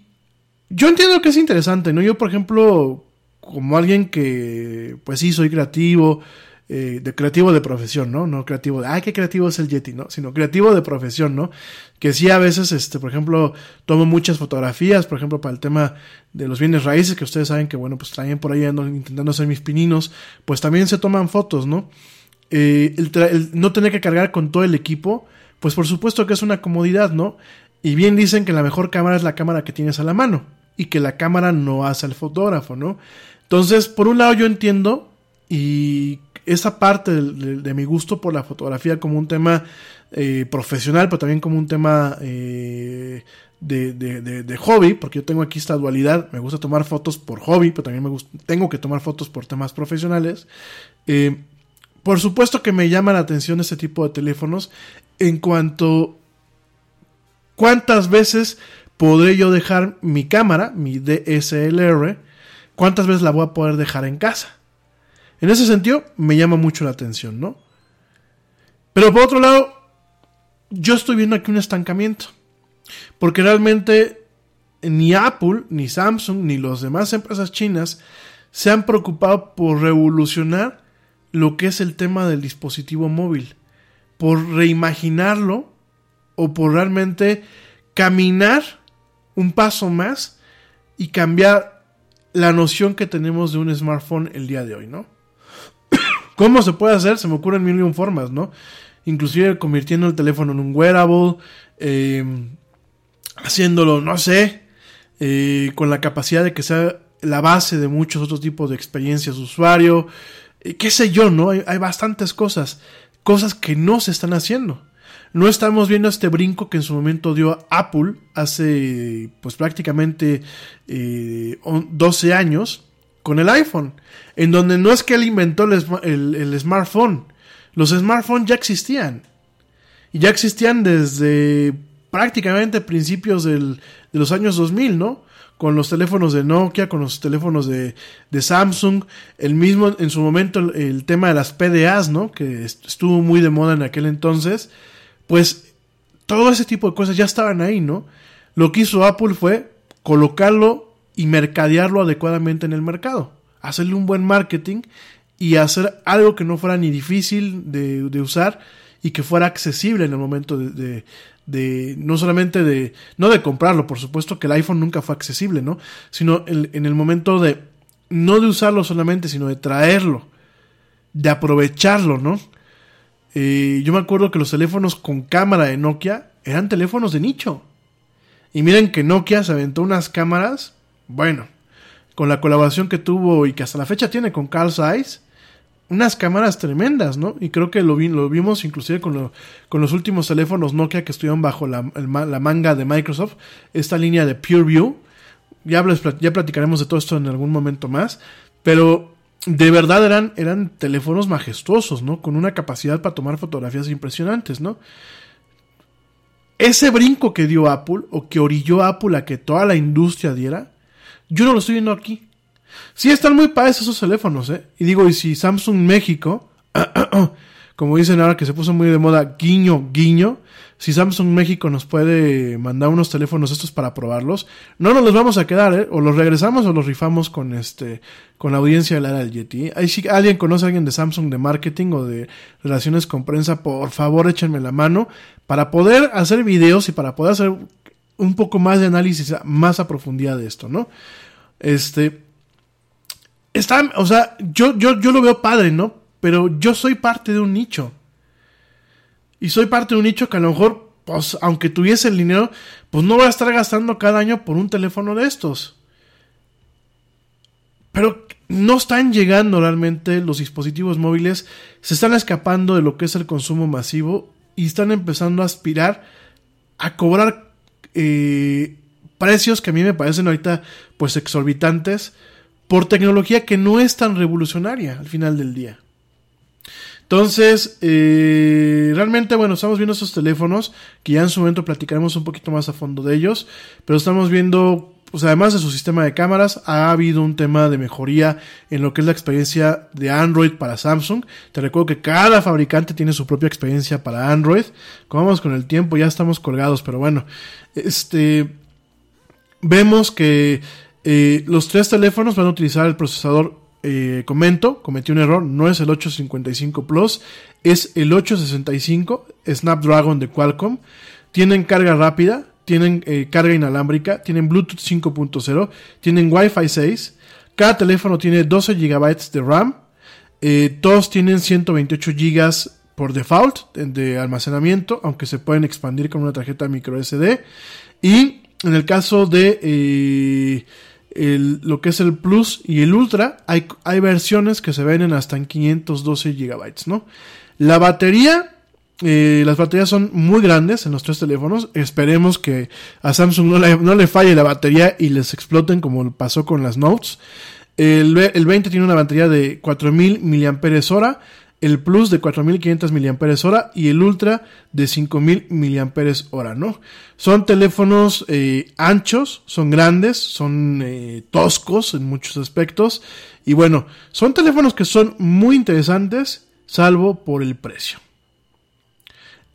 yo entiendo que es interesante, ¿no? Yo, por ejemplo, como alguien que, pues sí, soy creativo, eh, de creativo de profesión, ¿no? No creativo de, ay, qué creativo es el Yeti, ¿no? Sino creativo de profesión, ¿no? Que sí a veces, este, por ejemplo, tomo muchas fotografías, por ejemplo, para el tema de los bienes raíces, que ustedes saben que, bueno, pues traen por ahí ando intentando hacer mis pininos, pues también se toman fotos, ¿no? Eh, el no tener que cargar con todo el equipo, pues por supuesto que es una comodidad, ¿no? Y bien dicen que la mejor cámara es la cámara que tienes a la mano y que la cámara no hace al fotógrafo, ¿no? Entonces, por un lado yo entiendo y esa parte de, mi gusto por la fotografía como un tema eh, profesional, pero también como un tema eh, de, de, hobby, porque yo tengo aquí esta dualidad, me gusta tomar fotos por hobby, pero también me tengo que tomar fotos por temas profesionales. Eh, por supuesto que me llama la atención este tipo de teléfonos en cuanto cuántas veces podré yo dejar mi cámara, mi DSLR, cuántas veces la voy a poder dejar en casa. En ese sentido, me llama mucho la atención, ¿no? Pero por otro lado, yo estoy viendo aquí un estancamiento. Porque realmente ni Apple, ni Samsung, ni las demás empresas chinas se han preocupado por revolucionar lo que es el tema del dispositivo móvil. Por reimaginarlo o por realmente caminar un paso más y cambiar la noción que tenemos de un smartphone el día de hoy, ¿no? ¿Cómo se puede hacer? Se me ocurren mil y un formas, ¿no? Inclusive convirtiendo el teléfono en un wearable, eh, haciéndolo, no sé, eh, con la capacidad de que sea la base de muchos otros tipos de experiencias usuario, eh, qué sé yo, ¿no? Hay, bastantes cosas, cosas que no se están haciendo. No estamos viendo este brinco que en su momento dio Apple hace, pues prácticamente 12 años, con el iPhone, en donde no es que él inventó el, el, el, smartphone, los smartphones ya existían. Y ya existían desde prácticamente principios del, de los años 2000, ¿no? Con los teléfonos de Nokia, con los teléfonos de, Samsung, el mismo, en su momento, el, tema de las PDAs, ¿no? Que estuvo muy de moda en aquel entonces, pues todo ese tipo de cosas ya estaban ahí, ¿no? Lo que hizo Apple fue colocarlo y mercadearlo adecuadamente en el mercado. Hacerle un buen marketing y hacer algo que no fuera ni difícil de, usar y que fuera accesible en el momento de, de, no solamente de, no de comprarlo, por supuesto que el iPhone nunca fue accesible, ¿no? Sino en, el momento de, no de usarlo solamente, sino de traerlo, de aprovecharlo, ¿no? Eh, yo me acuerdo que los teléfonos con cámara de Nokia eran teléfonos de nicho. Y miren que Nokia se aventó unas cámaras bueno, con la colaboración que tuvo y que hasta la fecha tiene con Carl Zeiss, unas cámaras tremendas, ¿no? Y creo que lo, vi, lo vimos inclusive con, lo, con, los últimos teléfonos Nokia que estuvieron bajo la, manga de Microsoft, esta línea de PureView. Ya, ya platicaremos de todo esto en algún momento más, pero de verdad eran, eran teléfonos majestuosos, ¿no? Con una capacidad para tomar fotografías impresionantes, ¿no? Ese brinco que dio Apple, o que orilló Apple a que toda la industria diera, yo no lo estoy viendo aquí. Sí están muy padres esos teléfonos, ¿eh? Y digo, y si Samsung México, como dicen ahora que se puso muy de moda, guiño, guiño, si Samsung México nos puede mandar unos teléfonos estos para probarlos, no nos los vamos a quedar, ¿eh? O los regresamos o los rifamos con este, con la audiencia de la era del Yeti. Ahí si alguien conoce a alguien de Samsung de marketing o de relaciones con prensa, por favor échenme la mano para poder hacer videos y para poder hacer un poco más de análisis más a profundidad de esto, ¿no? Este. Está, o sea, yo, yo, yo lo veo padre, ¿no? Pero yo soy parte de un nicho. Y soy parte de un nicho que a lo mejor, pues, aunque tuviese el dinero, pues no voy a estar gastando cada año por un teléfono de estos. Pero no están llegando realmente los dispositivos móviles, se están escapando de lo que es el consumo masivo y están empezando a aspirar a cobrar eh, precios que a mí me parecen ahorita pues exorbitantes por tecnología que no es tan revolucionaria al final del día. Entonces, eh, realmente, bueno, estamos viendo estos teléfonos, que ya en su momento platicaremos un poquito más a fondo de ellos, pero estamos viendo, pues además de su sistema de cámaras, ha habido un tema de mejoría en lo que es la experiencia de Android para Samsung. Te recuerdo que cada fabricante tiene su propia experiencia para Android. Como vamos con el tiempo, ya estamos colgados, pero bueno, este, vemos que eh, los tres teléfonos van a utilizar el procesador eh, comento, cometí un error, no es el 855 Plus, es el 865 Snapdragon de Qualcomm. Tienen carga rápida, tienen eh, carga inalámbrica, tienen Bluetooth 5.0, tienen Wi-Fi 6. Cada teléfono tiene 12 GB de RAM. Todos tienen 128 GB por default de almacenamiento, aunque se pueden expandir con una tarjeta micro SD. Y en el caso de lo que es el Plus y el Ultra, hay, hay versiones que se venden hasta en 512 GB, ¿no? La batería, eh, las baterías son muy grandes en los tres teléfonos. Esperemos que a Samsung no le, no le falle la batería y les exploten como pasó con las Notes. El, el 20 tiene una batería de 4000 mAh el Plus de 4500 mAh y el Ultra de 5000 mAh, ¿no? Son teléfonos eh, anchos, son grandes, son eh, toscos en muchos aspectos y bueno, son teléfonos que son muy interesantes, salvo por el precio.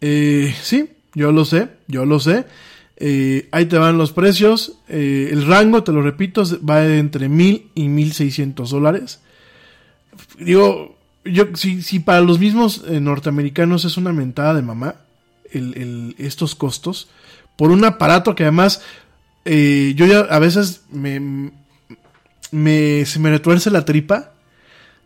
Eh, sí, yo lo sé, yo lo sé. ahí te van los precios. el rango, te lo repito, va entre 1000 y 1600 dólares. Digo, yo, si, si para los mismos eh, norteamericanos es una mentada de mamá el, estos costos, por un aparato que además eh, yo ya a veces me, me, se me retuerce la tripa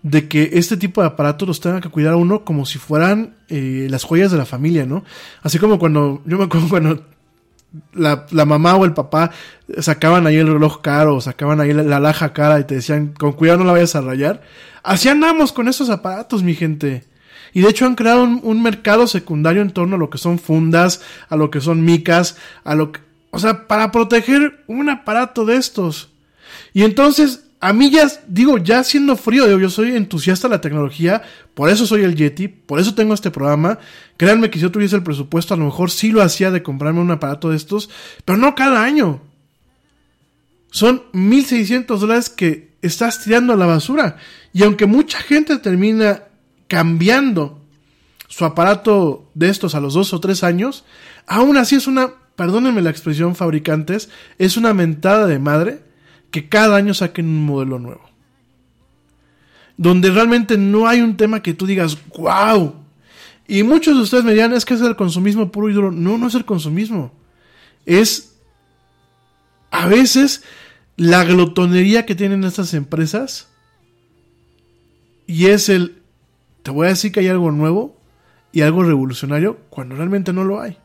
de que este tipo de aparatos los tenga que cuidar a uno como si fueran eh, las joyas de la familia, ¿no? Así como cuando, yo me acuerdo cuando la, la, mamá o el papá sacaban ahí el reloj caro, sacaban ahí la, la, laja cara y te decían, con cuidado no la vayas a rayar. Así andamos con esos aparatos, mi gente. Y de hecho han creado un, mercado secundario en torno a lo que son fundas, a lo que son micas, a lo que... O sea, para proteger un aparato de estos. Y entonces, a mí ya, digo, ya siendo frío, yo, soy entusiasta de la tecnología, por eso soy el Yeti, por eso tengo este programa. Créanme que si yo tuviese el presupuesto, a lo mejor sí lo hacía de comprarme un aparato de estos, pero no cada año. Son 1.600 dólares que estás tirando a la basura. Y aunque mucha gente termina cambiando su aparato de estos a los dos o tres años, aún así es una, perdónenme la expresión fabricantes, es una mentada de madre que cada año saquen un modelo nuevo. Donde realmente no hay un tema que tú digas, wow. Y muchos de ustedes me dirán, es que es el consumismo puro y duro. No, no es el consumismo. Es a veces la glotonería que tienen estas empresas y es el, te voy a decir que hay algo nuevo y algo revolucionario cuando realmente no lo hay.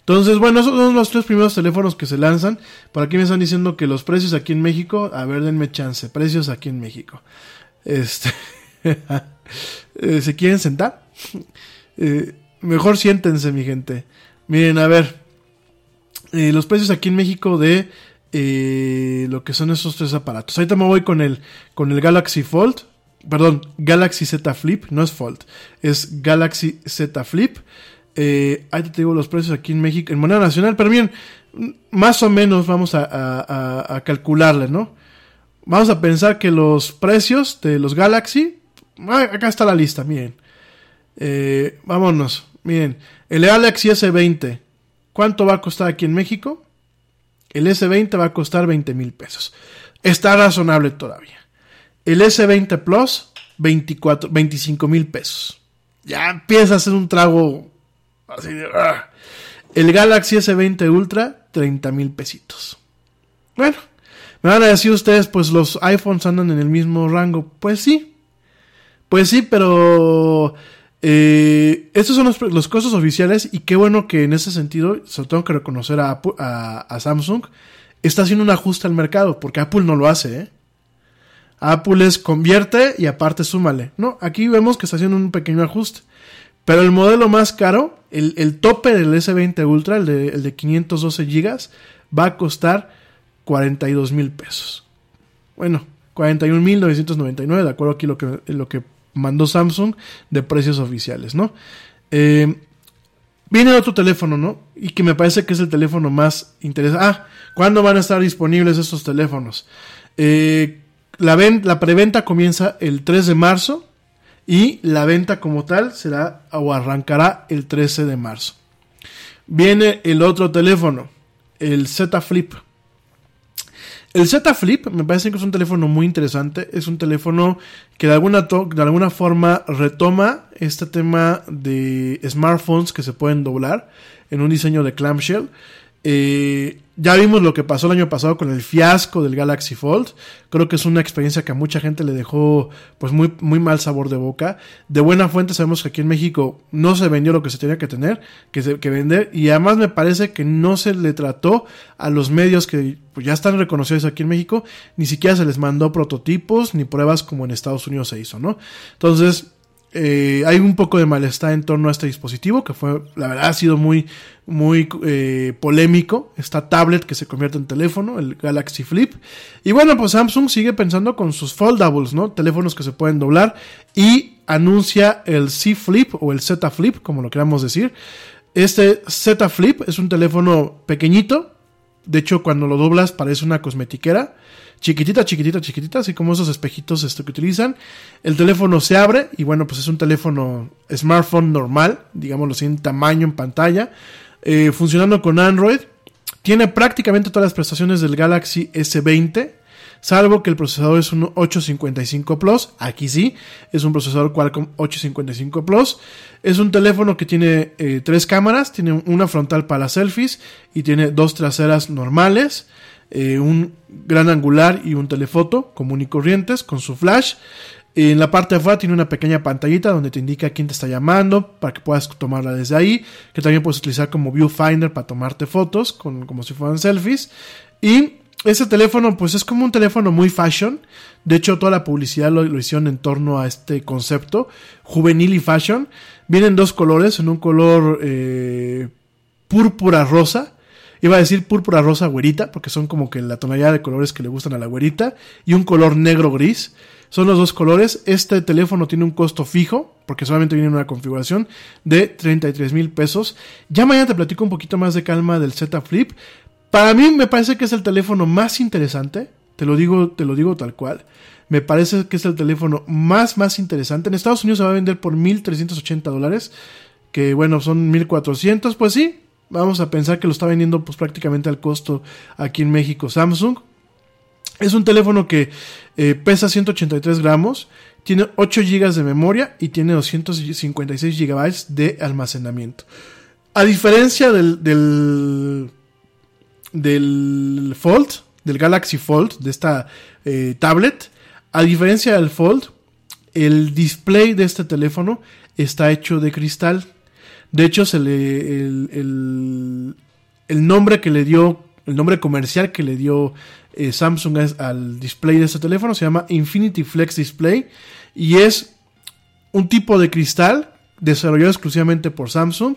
Entonces, bueno, esos son los tres primeros teléfonos que se lanzan. Por aquí me están diciendo que los precios aquí en México, a ver, denme chance, precios aquí en México. Este, eh, ¿se quieren sentar? Eh, mejor siéntense, mi gente. Miren, a ver, eh, los precios aquí en México de lo que son esos tres aparatos. Ahorita me voy con el, con el Galaxy Fold perdón, Galaxy Z Flip, no es Fold, es Galaxy Z Flip. Eh, ahí te digo los precios aquí en México, en moneda nacional, pero bien, más o menos vamos a, calcularle, ¿no? Vamos a pensar que los precios de los Galaxy, acá está la lista, miren. Eh, vámonos, miren, el Galaxy S20, ¿cuánto va a costar aquí en México? El S20 va a costar 20 mil pesos. Está razonable todavía. El S20 Plus, 24, 25 mil pesos. Ya empieza a ser un trago así de... Ah. El Galaxy S20 Ultra, 30 mil pesitos. Bueno, me van a decir ustedes, pues los iPhones andan en el mismo rango. Pues sí. Pues sí, pero... Eh, estos son los, costos oficiales y qué bueno que en ese sentido, se tengo que reconocer a, a, Samsung, está haciendo un ajuste al mercado, porque Apple no lo hace, ¿eh? Apple es convierte y aparte súmale. No, aquí vemos que está haciendo un pequeño ajuste. Pero el modelo más caro, el, el tope del S20 Ultra, el de, el de 512 GB, va a costar 42 mil pesos. Bueno, 41.999, de acuerdo aquí lo que, lo que mandó Samsung de precios oficiales, ¿no? Eh, viene otro teléfono, ¿no? Y que me parece que es el teléfono más interesante. Ah, ¿cuándo van a estar disponibles estos teléfonos? Eh, la, la preventa comienza el 3 de marzo y la venta como tal será o arrancará el 13 de marzo. Viene el otro teléfono, el Z Flip. El Z Flip me parece que es un teléfono muy interesante. Es un teléfono que de alguna, de alguna forma retoma este tema de smartphones que se pueden doblar en un diseño de clamshell. Eh, ya vimos lo que pasó el año pasado con el fiasco del Galaxy Fold. Creo que es una experiencia que a mucha gente le dejó pues muy, muy mal sabor de boca. De buena fuente sabemos que aquí en México no se vendió lo que se tenía que tener, que, se- que vender. Y además me parece que no se le trató a los medios que pues, ya están reconocidos aquí en México. Ni siquiera se les mandó prototipos ni pruebas como en Estados Unidos se hizo, ¿no? Entonces, eh, hay un poco de malestar en torno a este dispositivo, que fue, la verdad, ha sido muy, muy eh, polémico. Esta tablet que se convierte en teléfono, el Galaxy Flip. Y bueno, pues Samsung sigue pensando con sus foldables, ¿no? Teléfonos que se pueden doblar. Y anuncia el C Flip o el Z Flip, como lo queramos decir. Este Z Flip es un teléfono pequeñito. De hecho, cuando lo doblas parece una cosmetiquera chiquitita, chiquitita, chiquitita, así como esos espejitos esto que utilizan. El teléfono se abre y bueno, pues es un teléfono smartphone normal, digámoslo así, en tamaño, en pantalla, eh, funcionando con Android. Tiene prácticamente todas las prestaciones del Galaxy S20, salvo que el procesador es un 855 Plus. Aquí sí, es un procesador Qualcomm 855 Plus. Es un teléfono que tiene eh, tres cámaras, tiene una frontal para selfies y tiene dos traseras normales eh, un gran angular y un telefoto común y corrientes con su flash. En la parte de afuera tiene una pequeña pantallita donde te indica quién te está llamando para que puedas tomarla desde ahí, que también puedes utilizar como viewfinder para tomarte fotos con, como si fueran selfies. Y ese teléfono pues es como un teléfono muy fashion. De hecho toda la publicidad lo, lo hicieron en torno a este concepto, juvenil y fashion. Vienen dos colores, en un color eh, púrpura rosa Iba a decir púrpura rosa güerita, porque son como que la tonalidad de colores que le gustan a la güerita, y un color negro gris. Son los dos colores. Este teléfono tiene un costo fijo, porque solamente viene en una configuración, de 33 mil pesos. Ya mañana te platico un poquito más de calma del Z Flip. Para mí me parece que es el teléfono más interesante. Te lo digo, te lo digo tal cual. Me parece que es el teléfono más, más interesante. En Estados Unidos se va a vender por 1.380 dólares. Que bueno, son 1.400. Pues sí, vamos a pensar que lo está vendiendo pues prácticamente al costo aquí en México Samsung. Es un teléfono que eh, pesa 183 gramos, tiene 8 GB de memoria y tiene 256 GB de almacenamiento. A diferencia del, del, Fold, del Galaxy Fold, de esta eh, tablet, a diferencia del Fold, el display de este teléfono está hecho de cristal. De hecho, se le, el, el, el nombre que le dio, el nombre comercial que le dio eh, Samsung es- al display de este teléfono se llama Infinity Flex Display y es un tipo de cristal desarrollado exclusivamente por Samsung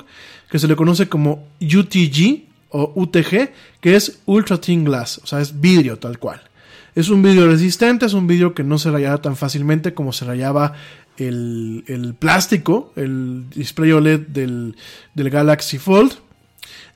que se le conoce como UTG o UTG, que es Ultra Thin Glass, o sea, es vidrio tal cual. Es un vidrio resistente, es un vidrio que no se rayaba tan fácilmente como se rayaba el, plástico, el display OLED del, Galaxy Fold.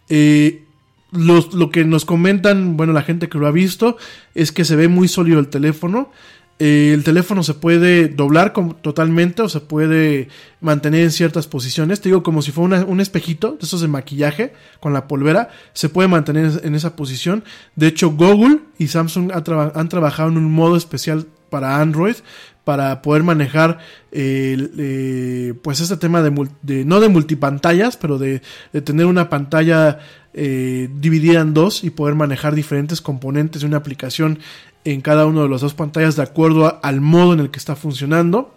Eh, lo que nos comentan, bueno, la gente que lo ha visto, es que se ve muy sólido el teléfono. Eh, el teléfono se puede doblar totalmente o se puede mantener en ciertas posiciones. Te digo, como si fuera un espejito de esos de maquillaje con la polvera, se puede mantener en esa posición. De hecho, Google y Samsung han trabajado en un modo especial para Android para poder manejar eh, pues este tema de, no de multipantallas pero de, tener una pantalla eh, dividida en dos y poder manejar diferentes componentes de una aplicación en cada una de las dos pantallas de acuerdo al modo en el que está funcionando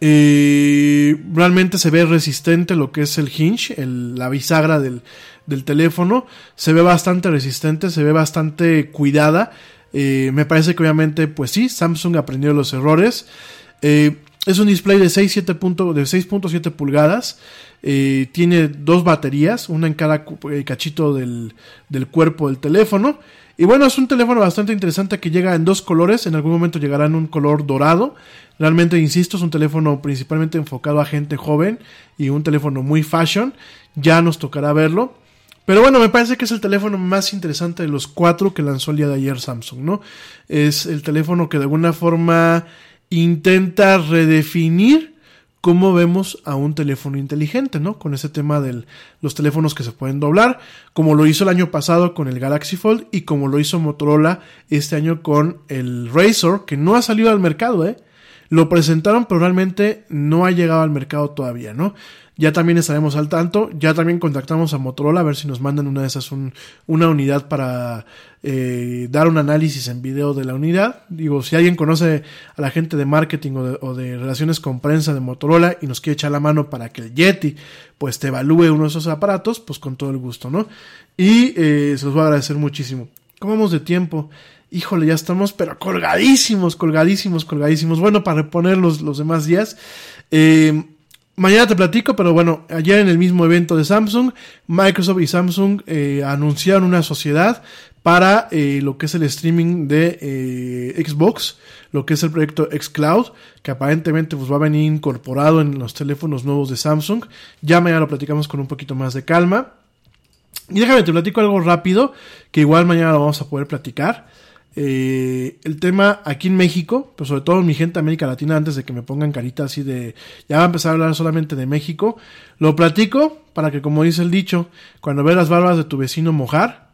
eh, realmente se ve resistente lo que es el hinge, la bisagra del teléfono. Se ve bastante resistente, se ve bastante cuidada. Me parece que obviamente, pues sí, Samsung aprendió los errores. Eh, es un display de 6.7 punto- de 6.7 pulgadas. Eh, tiene dos baterías, una en cada eh, cachito del, del cuerpo del teléfono. Y bueno, es un teléfono bastante interesante que llega en dos colores. En algún momento llegará en un color dorado. Realmente, insisto, es un teléfono principalmente enfocado a gente joven y un teléfono muy fashion. Ya nos tocará verlo. Pero bueno, me parece que es el teléfono más interesante de los cuatro que lanzó el día de ayer Samsung, ¿no? Es el teléfono que de alguna forma intenta redefinir cómo vemos a un teléfono inteligente, ¿no? Con ese tema de los teléfonos que se pueden doblar, como lo hizo el año pasado con el Galaxy Fold y como lo hizo Motorola este año con el Razor, que no ha salido al mercado, ¿eh? Lo presentaron, pero realmente no ha llegado al mercado todavía, ¿no? Ya también estaremos al tanto. Ya también contactamos a Motorola a ver si nos mandan una de esas, un- una unidad para eh, dar un análisis en video de la unidad. Digo, si alguien conoce a la gente de marketing o de, o de relaciones con prensa de Motorola y nos quiere echar la mano para que el Yeti pues te evalúe uno de esos aparatos, pues con todo el gusto, ¿no? Y eh, se los voy a agradecer muchísimo. ¿Cómo vamos de tiempo? Híjole, ya estamos, pero colgadísimos, colgadísimos, colgadísimos. Bueno, para reponer los, los demás días. Eh, mañana te platico, pero bueno, ayer en el mismo evento de Samsung, Microsoft y Samsung eh, anunciaron una sociedad para eh, lo que es el streaming de eh, Xbox, lo que es el proyecto xCloud, que aparentemente pues, va a venir incorporado en los teléfonos nuevos de Samsung. Ya mañana lo platicamos con un poquito más de calma. Y déjame, te platico algo rápido, que igual mañana lo vamos a poder platicar. Eh, el tema aquí en México, pues sobre todo mi gente de América Latina, antes de que me pongan carita así de, ya va a empezar a hablar solamente de México, lo platico para que como dice el dicho, cuando ve las barbas de tu vecino mojar,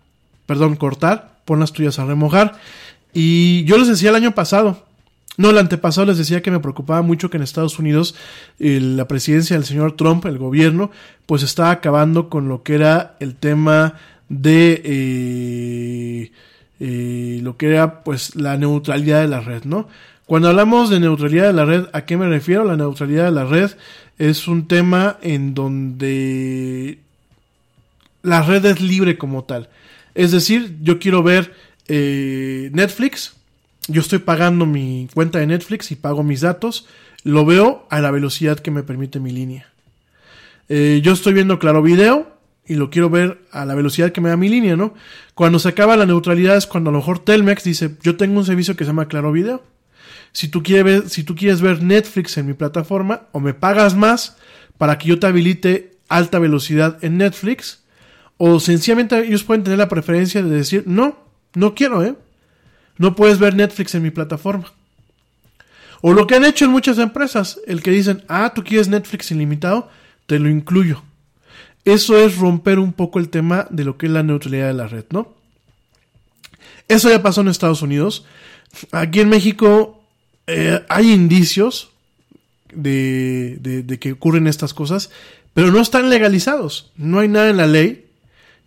perdón, cortar, pon las tuyas a remojar. Y yo les decía el año pasado, no, el antepasado les decía que me preocupaba mucho que en Estados Unidos eh, la presidencia del señor Trump, el gobierno, pues estaba acabando con lo que era el tema de eh, lo que era pues la neutralidad de la red, ¿no? Cuando hablamos de neutralidad de la red, ¿a qué me refiero? La neutralidad de la red es un tema en donde la red es libre como tal. Es decir, yo quiero ver eh, Netflix, yo estoy pagando mi cuenta de Netflix y pago mis datos, lo veo a la velocidad que me permite mi línea. Eh, yo estoy viendo Claro Video y lo quiero ver a la velocidad que me da mi línea, ¿no? Cuando se acaba la neutralidad es cuando a lo mejor Telmex dice, yo tengo un servicio que se llama Claro Video. Si tú quieres ver, si tú quieres ver Netflix en mi plataforma, o me pagas más para que yo te habilite alta velocidad en Netflix, o sencillamente ellos pueden tener la preferencia de decir, no, no quiero, ¿eh? No puedes ver Netflix en mi plataforma. O lo que han hecho en muchas empresas, el que dicen, ah, tú quieres Netflix ilimitado, te lo incluyo. Eso es romper un poco el tema de lo que es la neutralidad de la red, ¿no? Eso ya pasó en Estados Unidos. Aquí en México eh, hay indicios de, de, que ocurren estas cosas, pero no están legalizados. No hay nada en la ley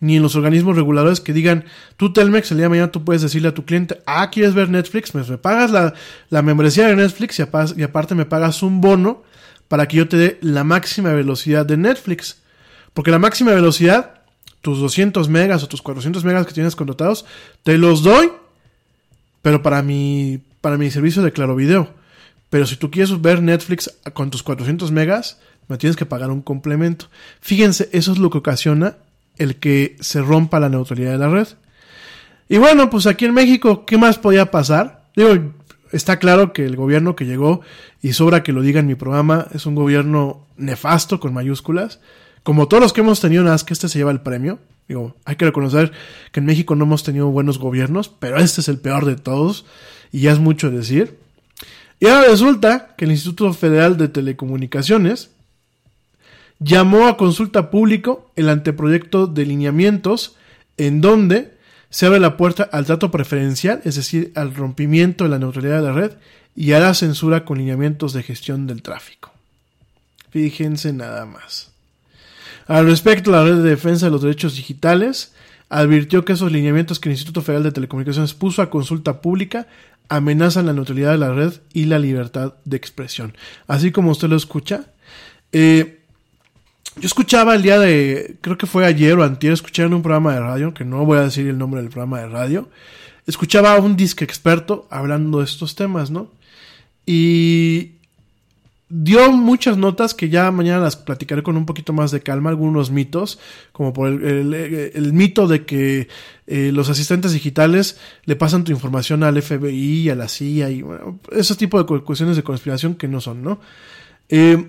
ni en los organismos reguladores que digan, tú Telmex, el día de mañana tú puedes decirle a tu cliente, ah, ¿quieres ver Netflix? Me, pagas la, membresía de Netflix y, y, aparte me pagas un bono para que yo te dé la máxima velocidad de Netflix. Porque la máxima velocidad, tus 200 megas o tus 400 megas que tienes contratados, te los doy, pero para mi, para mi servicio de Claro Video. Pero si tú quieres ver Netflix con tus 400 megas, me tienes que pagar un complemento. Fíjense, eso es lo que ocasiona el que se rompa la neutralidad de la red. Y bueno, pues aquí en México, ¿qué más podía pasar? Digo, está claro que el gobierno que llegó, y sobra que lo diga en mi programa, es un gobierno nefasto con mayúsculas. Como todos los que hemos tenido, nada más que este se lleva el premio. Digo, hay que reconocer que en México no hemos tenido buenos gobiernos, pero este es el peor de todos, y ya es mucho decir. Y ahora resulta que el Instituto Federal de Telecomunicaciones llamó a consulta público el anteproyecto de lineamientos en donde se abre la puerta al trato preferencial, es decir, al rompimiento de la neutralidad de la red y a la censura con lineamientos de gestión del tráfico. Fíjense nada más. Al respecto, la Red de Defensa de los Derechos Digitales advirtió que esos lineamientos que el Instituto Federal de Telecomunicaciones puso a consulta pública amenazan la neutralidad de la red y la libertad de expresión. Así como usted lo escucha, eh, yo escuchaba el día de, creo que fue ayer o antier, escuché en un programa de radio, que no voy a decir el nombre del programa de radio, escuchaba a un disque experto hablando de estos temas, ¿no? Y dio muchas notas que ya mañana las platicaré con un poquito más de calma, algunos mitos, como por el, mito de que eh, los asistentes digitales le pasan tu información al FBI, a la CIA y bueno, ese tipo de cu- cuestiones de conspiración que no son, ¿no? Eh,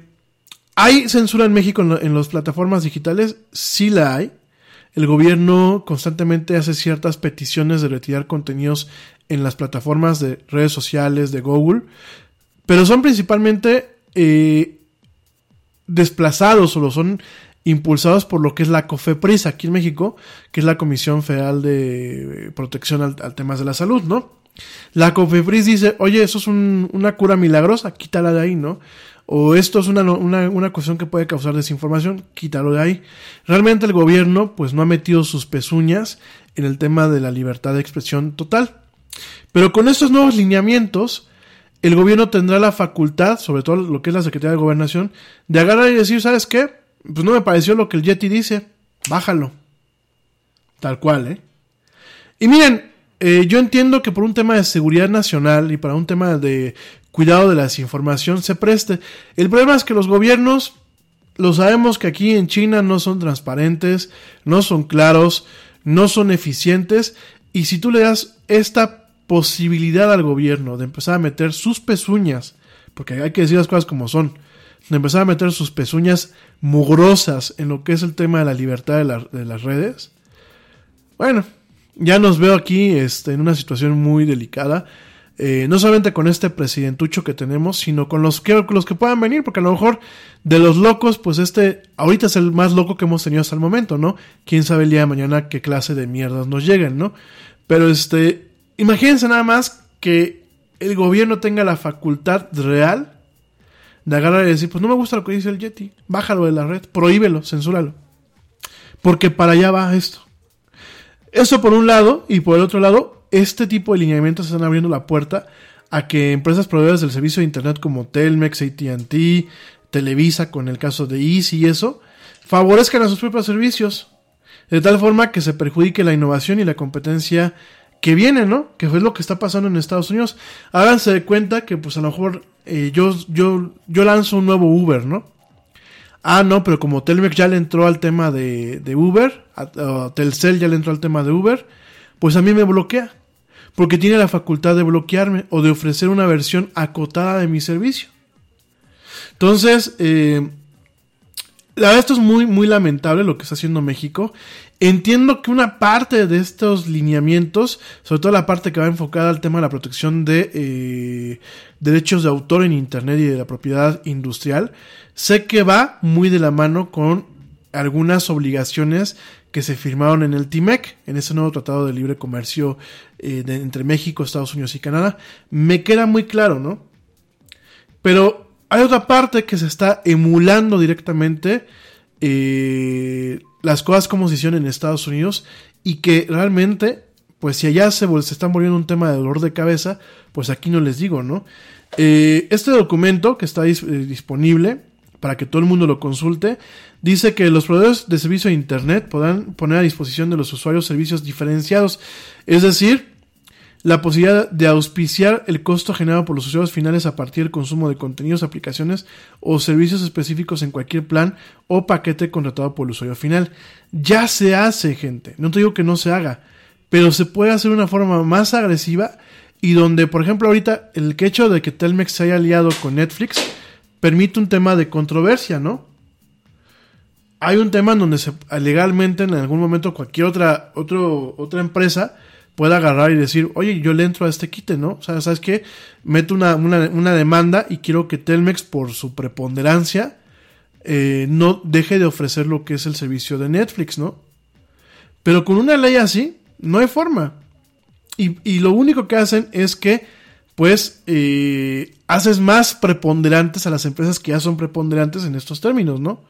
¿Hay censura en México en las plataformas digitales? Sí la hay. El gobierno constantemente hace ciertas peticiones de retirar contenidos en las plataformas de redes sociales de Google, pero son principalmente eh, desplazados o lo son impulsados por lo que es la COFEPRIS aquí en México, que es la Comisión Federal de Protección al, temas de la salud, ¿no? La COFEPRIS dice, oye, eso es un- una cura milagrosa, quítala de ahí, ¿no? O esto es una, una, una cuestión que puede causar desinformación, quítalo de ahí. Realmente el gobierno, pues no ha metido sus pezuñas en el tema de la libertad de expresión total. Pero con estos nuevos lineamientos, el gobierno tendrá la facultad, sobre todo lo que es la Secretaría de Gobernación, de agarrar y decir, ¿sabes qué? Pues no me pareció lo que el Yeti dice, bájalo. Tal cual, ¿eh? Y miren, eh, yo entiendo que por un tema de seguridad nacional y para un tema de cuidado de la desinformación se preste. El problema es que los gobiernos, lo sabemos que aquí en China no son transparentes, no son claros, no son eficientes. Y si tú le das esta posibilidad al gobierno de empezar a meter sus pezuñas, porque hay que decir las cosas como son, de empezar a meter sus pezuñas mugrosas en lo que es el tema de la libertad de, la- de las redes, bueno, ya nos veo aquí este, en una situación muy delicada. eh, no solamente con este presidentucho que tenemos, sino con los que, los que puedan venir, porque a lo mejor de los locos, pues este ahorita es el más loco que hemos tenido hasta el momento, ¿no? Quién sabe el día de mañana qué clase de mierdas nos lleguen, ¿no? Pero este, imagínense nada más que el gobierno tenga la facultad real de agarrar y decir, pues no me gusta lo que dice el Yeti, bájalo de la red, prohíbelo, censúralo. Porque para allá va esto. Eso por un lado, y por el otro lado, este tipo de lineamientos están abriendo la puerta a que empresas proveedoras del servicio de Internet como Telmex, ATT, Televisa, con el caso de Easy y eso, favorezcan a sus propios servicios, de tal forma que se perjudique la innovación y la competencia que viene, ¿no? Que fue lo que está pasando en Estados Unidos. Háganse de cuenta que, pues a lo mejor eh, yo, yo, yo lanzo un nuevo Uber, ¿no? Ah, no, pero como Telmex ya le entró al tema de, de Uber, a Telcel ya le entró al tema de Uber, pues a mí me bloquea. Porque tiene la facultad de bloquearme o de ofrecer una versión acotada de mi servicio. Entonces, eh, la verdad esto es muy, muy lamentable lo que está haciendo México. Entiendo que una parte de estos lineamientos, sobre todo la parte que va enfocada al tema de la protección de eh, derechos de autor en Internet y de la propiedad industrial, sé que va muy de la mano con algunas obligaciones que se firmaron en el TIMEC, en ese nuevo tratado de libre comercio eh, entre México, Estados Unidos y Canadá. Me queda muy claro, ¿no? Pero hay otra parte que se está emulando directamente eh, las cosas como se hicieron en Estados Unidos y que realmente, pues si allá se, están volviendo un tema de dolor de cabeza, pues aquí no les digo, ¿no? Eh, este documento que está eh, disponible para que todo el mundo lo consulte, dice que los proveedores de servicio de Internet podrán poner a disposición de los usuarios servicios diferenciados, es decir, la posibilidad de auspiciar el costo generado por los usuarios finales a partir del consumo de contenidos, aplicaciones o servicios específicos en cualquier plan o paquete contratado por el usuario final. Ya se hace, gente. No te digo que no se haga, pero se puede hacer de una forma más agresiva y donde, por ejemplo, ahorita el que hecho de que Telmex se haya aliado con Netflix permite un tema de controversia, ¿no? Hay un tema en donde se, legalmente en algún momento cualquier otra, otro, otra empresa pueda agarrar y decir, oye, yo le entro a este quite, ¿no? O sea, ¿sabes qué? Meto una, una, demanda y quiero que Telmex, por su preponderancia, eh, no deje de ofrecer lo que es el servicio de Netflix, ¿no? Pero con una ley así, no hay forma. Y, y lo único que hacen es que, pues, eh, haces más preponderantes a las empresas que ya son preponderantes en estos términos, ¿no?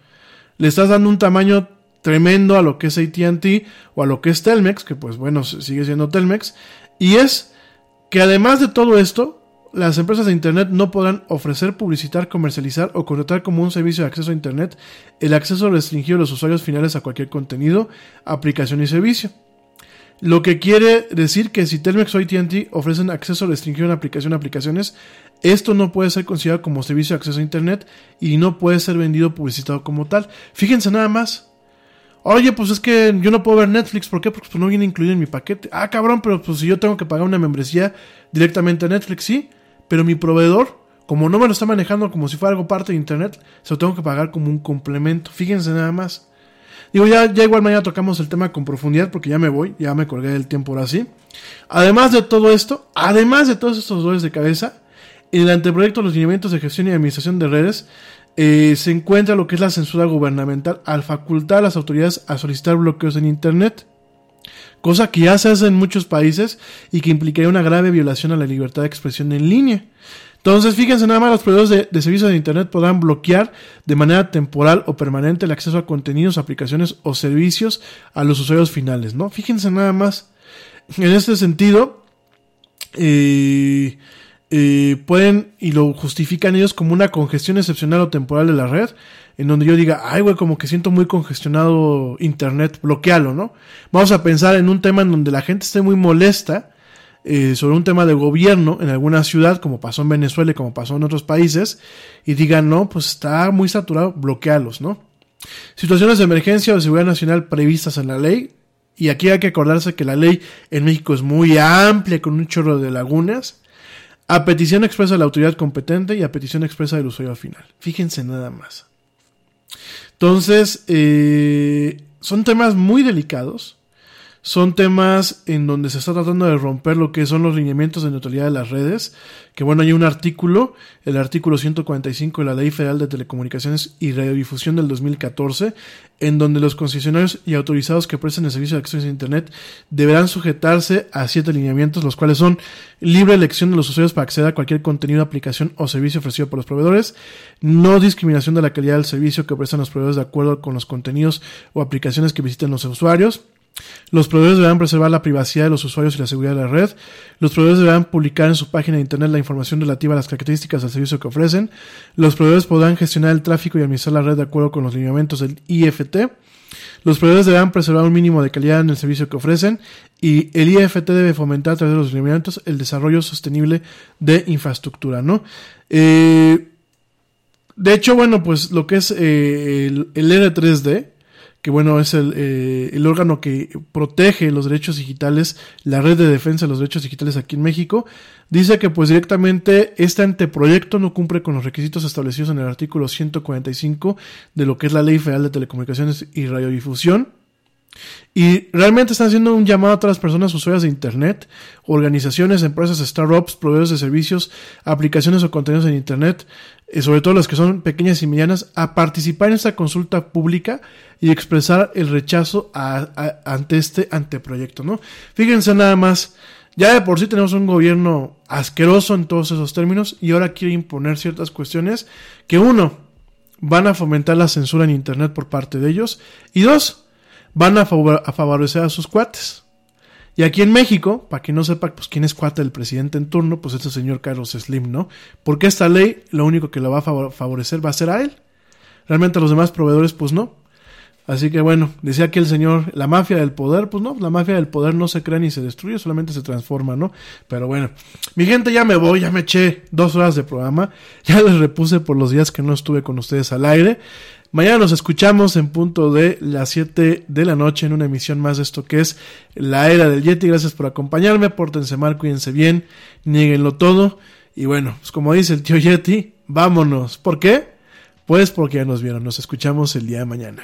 Le estás dando un tamaño tremendo a lo que es ATT o a lo que es Telmex, que pues bueno, sigue siendo Telmex, y es que además de todo esto, las empresas de Internet no podrán ofrecer, publicitar, comercializar o contratar como un servicio de acceso a Internet el acceso restringido de los usuarios finales a cualquier contenido, aplicación y servicio. Lo que quiere decir que si Telmex o AT&T ofrecen acceso restringido a aplicación a aplicaciones, esto no puede ser considerado como servicio de acceso a Internet y no puede ser vendido o publicitado como tal. Fíjense nada más. Oye, pues es que yo no puedo ver Netflix. ¿Por qué? Porque pues, no viene incluido en mi paquete. Ah, cabrón, pero pues si yo tengo que pagar una membresía directamente a Netflix, sí. Pero mi proveedor, como no me lo está manejando como si fuera algo parte de Internet, se lo tengo que pagar como un complemento. Fíjense nada más. Digo, ya, ya igual mañana tocamos el tema con profundidad porque ya me voy, ya me colgué del tiempo ahora sí. Además de todo esto, además de todos estos dolores de cabeza, en el anteproyecto de los lineamientos de gestión y administración de redes eh, se encuentra lo que es la censura gubernamental al facultar a las autoridades a solicitar bloqueos en Internet, cosa que ya se hace en muchos países y que implicaría una grave violación a la libertad de expresión en línea. Entonces, fíjense nada más, los proveedores de, de, servicios de Internet podrán bloquear de manera temporal o permanente el acceso a contenidos, aplicaciones o servicios a los usuarios finales, ¿no? Fíjense nada más. En este sentido, eh, eh, pueden y lo justifican ellos como una congestión excepcional o temporal de la red, en donde yo diga, ay, güey, como que siento muy congestionado Internet, bloquealo, ¿no? Vamos a pensar en un tema en donde la gente esté muy molesta eh, sobre un tema de gobierno en alguna ciudad, como pasó en Venezuela y como pasó en otros países, y digan, no, pues está muy saturado, bloquealos, ¿no? Situaciones de emergencia o de seguridad nacional previstas en la ley, y aquí hay que acordarse que la ley en México es muy amplia, con un chorro de lagunas, a petición expresa de la autoridad competente y a petición expresa del usuario final. Fíjense nada más. Entonces, eh, son temas muy delicados. Son temas en donde se está tratando de romper lo que son los lineamientos de neutralidad de las redes. Que bueno, hay un artículo, el artículo 145 de la Ley Federal de Telecomunicaciones y Radiodifusión del 2014, en donde los concesionarios y autorizados que presten el servicio de acceso a Internet deberán sujetarse a siete lineamientos, los cuales son libre elección de los usuarios para acceder a cualquier contenido, aplicación o servicio ofrecido por los proveedores, no discriminación de la calidad del servicio que prestan los proveedores de acuerdo con los contenidos o aplicaciones que visiten los usuarios, los proveedores deberán preservar la privacidad de los usuarios y la seguridad de la red. Los proveedores deberán publicar en su página de internet la información relativa a las características del servicio que ofrecen. Los proveedores podrán gestionar el tráfico y administrar la red de acuerdo con los lineamientos del IFT. Los proveedores deberán preservar un mínimo de calidad en el servicio que ofrecen y el IFT debe fomentar a través de los lineamientos el desarrollo sostenible de infraestructura, ¿no? Eh, de hecho, bueno, pues lo que es eh, el, el R3D, que bueno, es el, eh, el, órgano que protege los derechos digitales, la red de defensa de los derechos digitales aquí en México, dice que pues directamente este anteproyecto no cumple con los requisitos establecidos en el artículo 145 de lo que es la Ley Federal de Telecomunicaciones y Radiodifusión. Y realmente están haciendo un llamado a las personas usuarias de Internet, organizaciones, empresas, startups, proveedores de servicios, aplicaciones o contenidos en Internet, y sobre todo las que son pequeñas y medianas, a participar en esta consulta pública y expresar el rechazo ante este anteproyecto, ¿no? Fíjense nada más, ya de por sí tenemos un gobierno asqueroso en todos esos términos y ahora quiere imponer ciertas cuestiones que uno, van a fomentar la censura en Internet por parte de ellos y dos, van a, favor a favorecer a sus cuates. Y aquí en México, para quien no sepa pues quién es cuate del presidente en turno, pues este señor Carlos Slim, ¿no? Porque esta ley lo único que lo va a favorecer va a ser a él. Realmente a los demás proveedores pues no. Así que bueno, decía aquí el señor, la mafia del poder, pues no, la mafia del poder no se crea ni se destruye, solamente se transforma, ¿no? Pero bueno, mi gente ya me voy, ya me eché dos horas de programa, ya les repuse por los días que no estuve con ustedes al aire. Mañana nos escuchamos en punto de las 7 de la noche en una emisión más de esto que es la era del Yeti. Gracias por acompañarme, pórtense mal, cuídense bien, nieguenlo todo. Y bueno, pues como dice el tío Yeti, vámonos. ¿Por qué? Pues porque ya nos vieron. Nos escuchamos el día de mañana.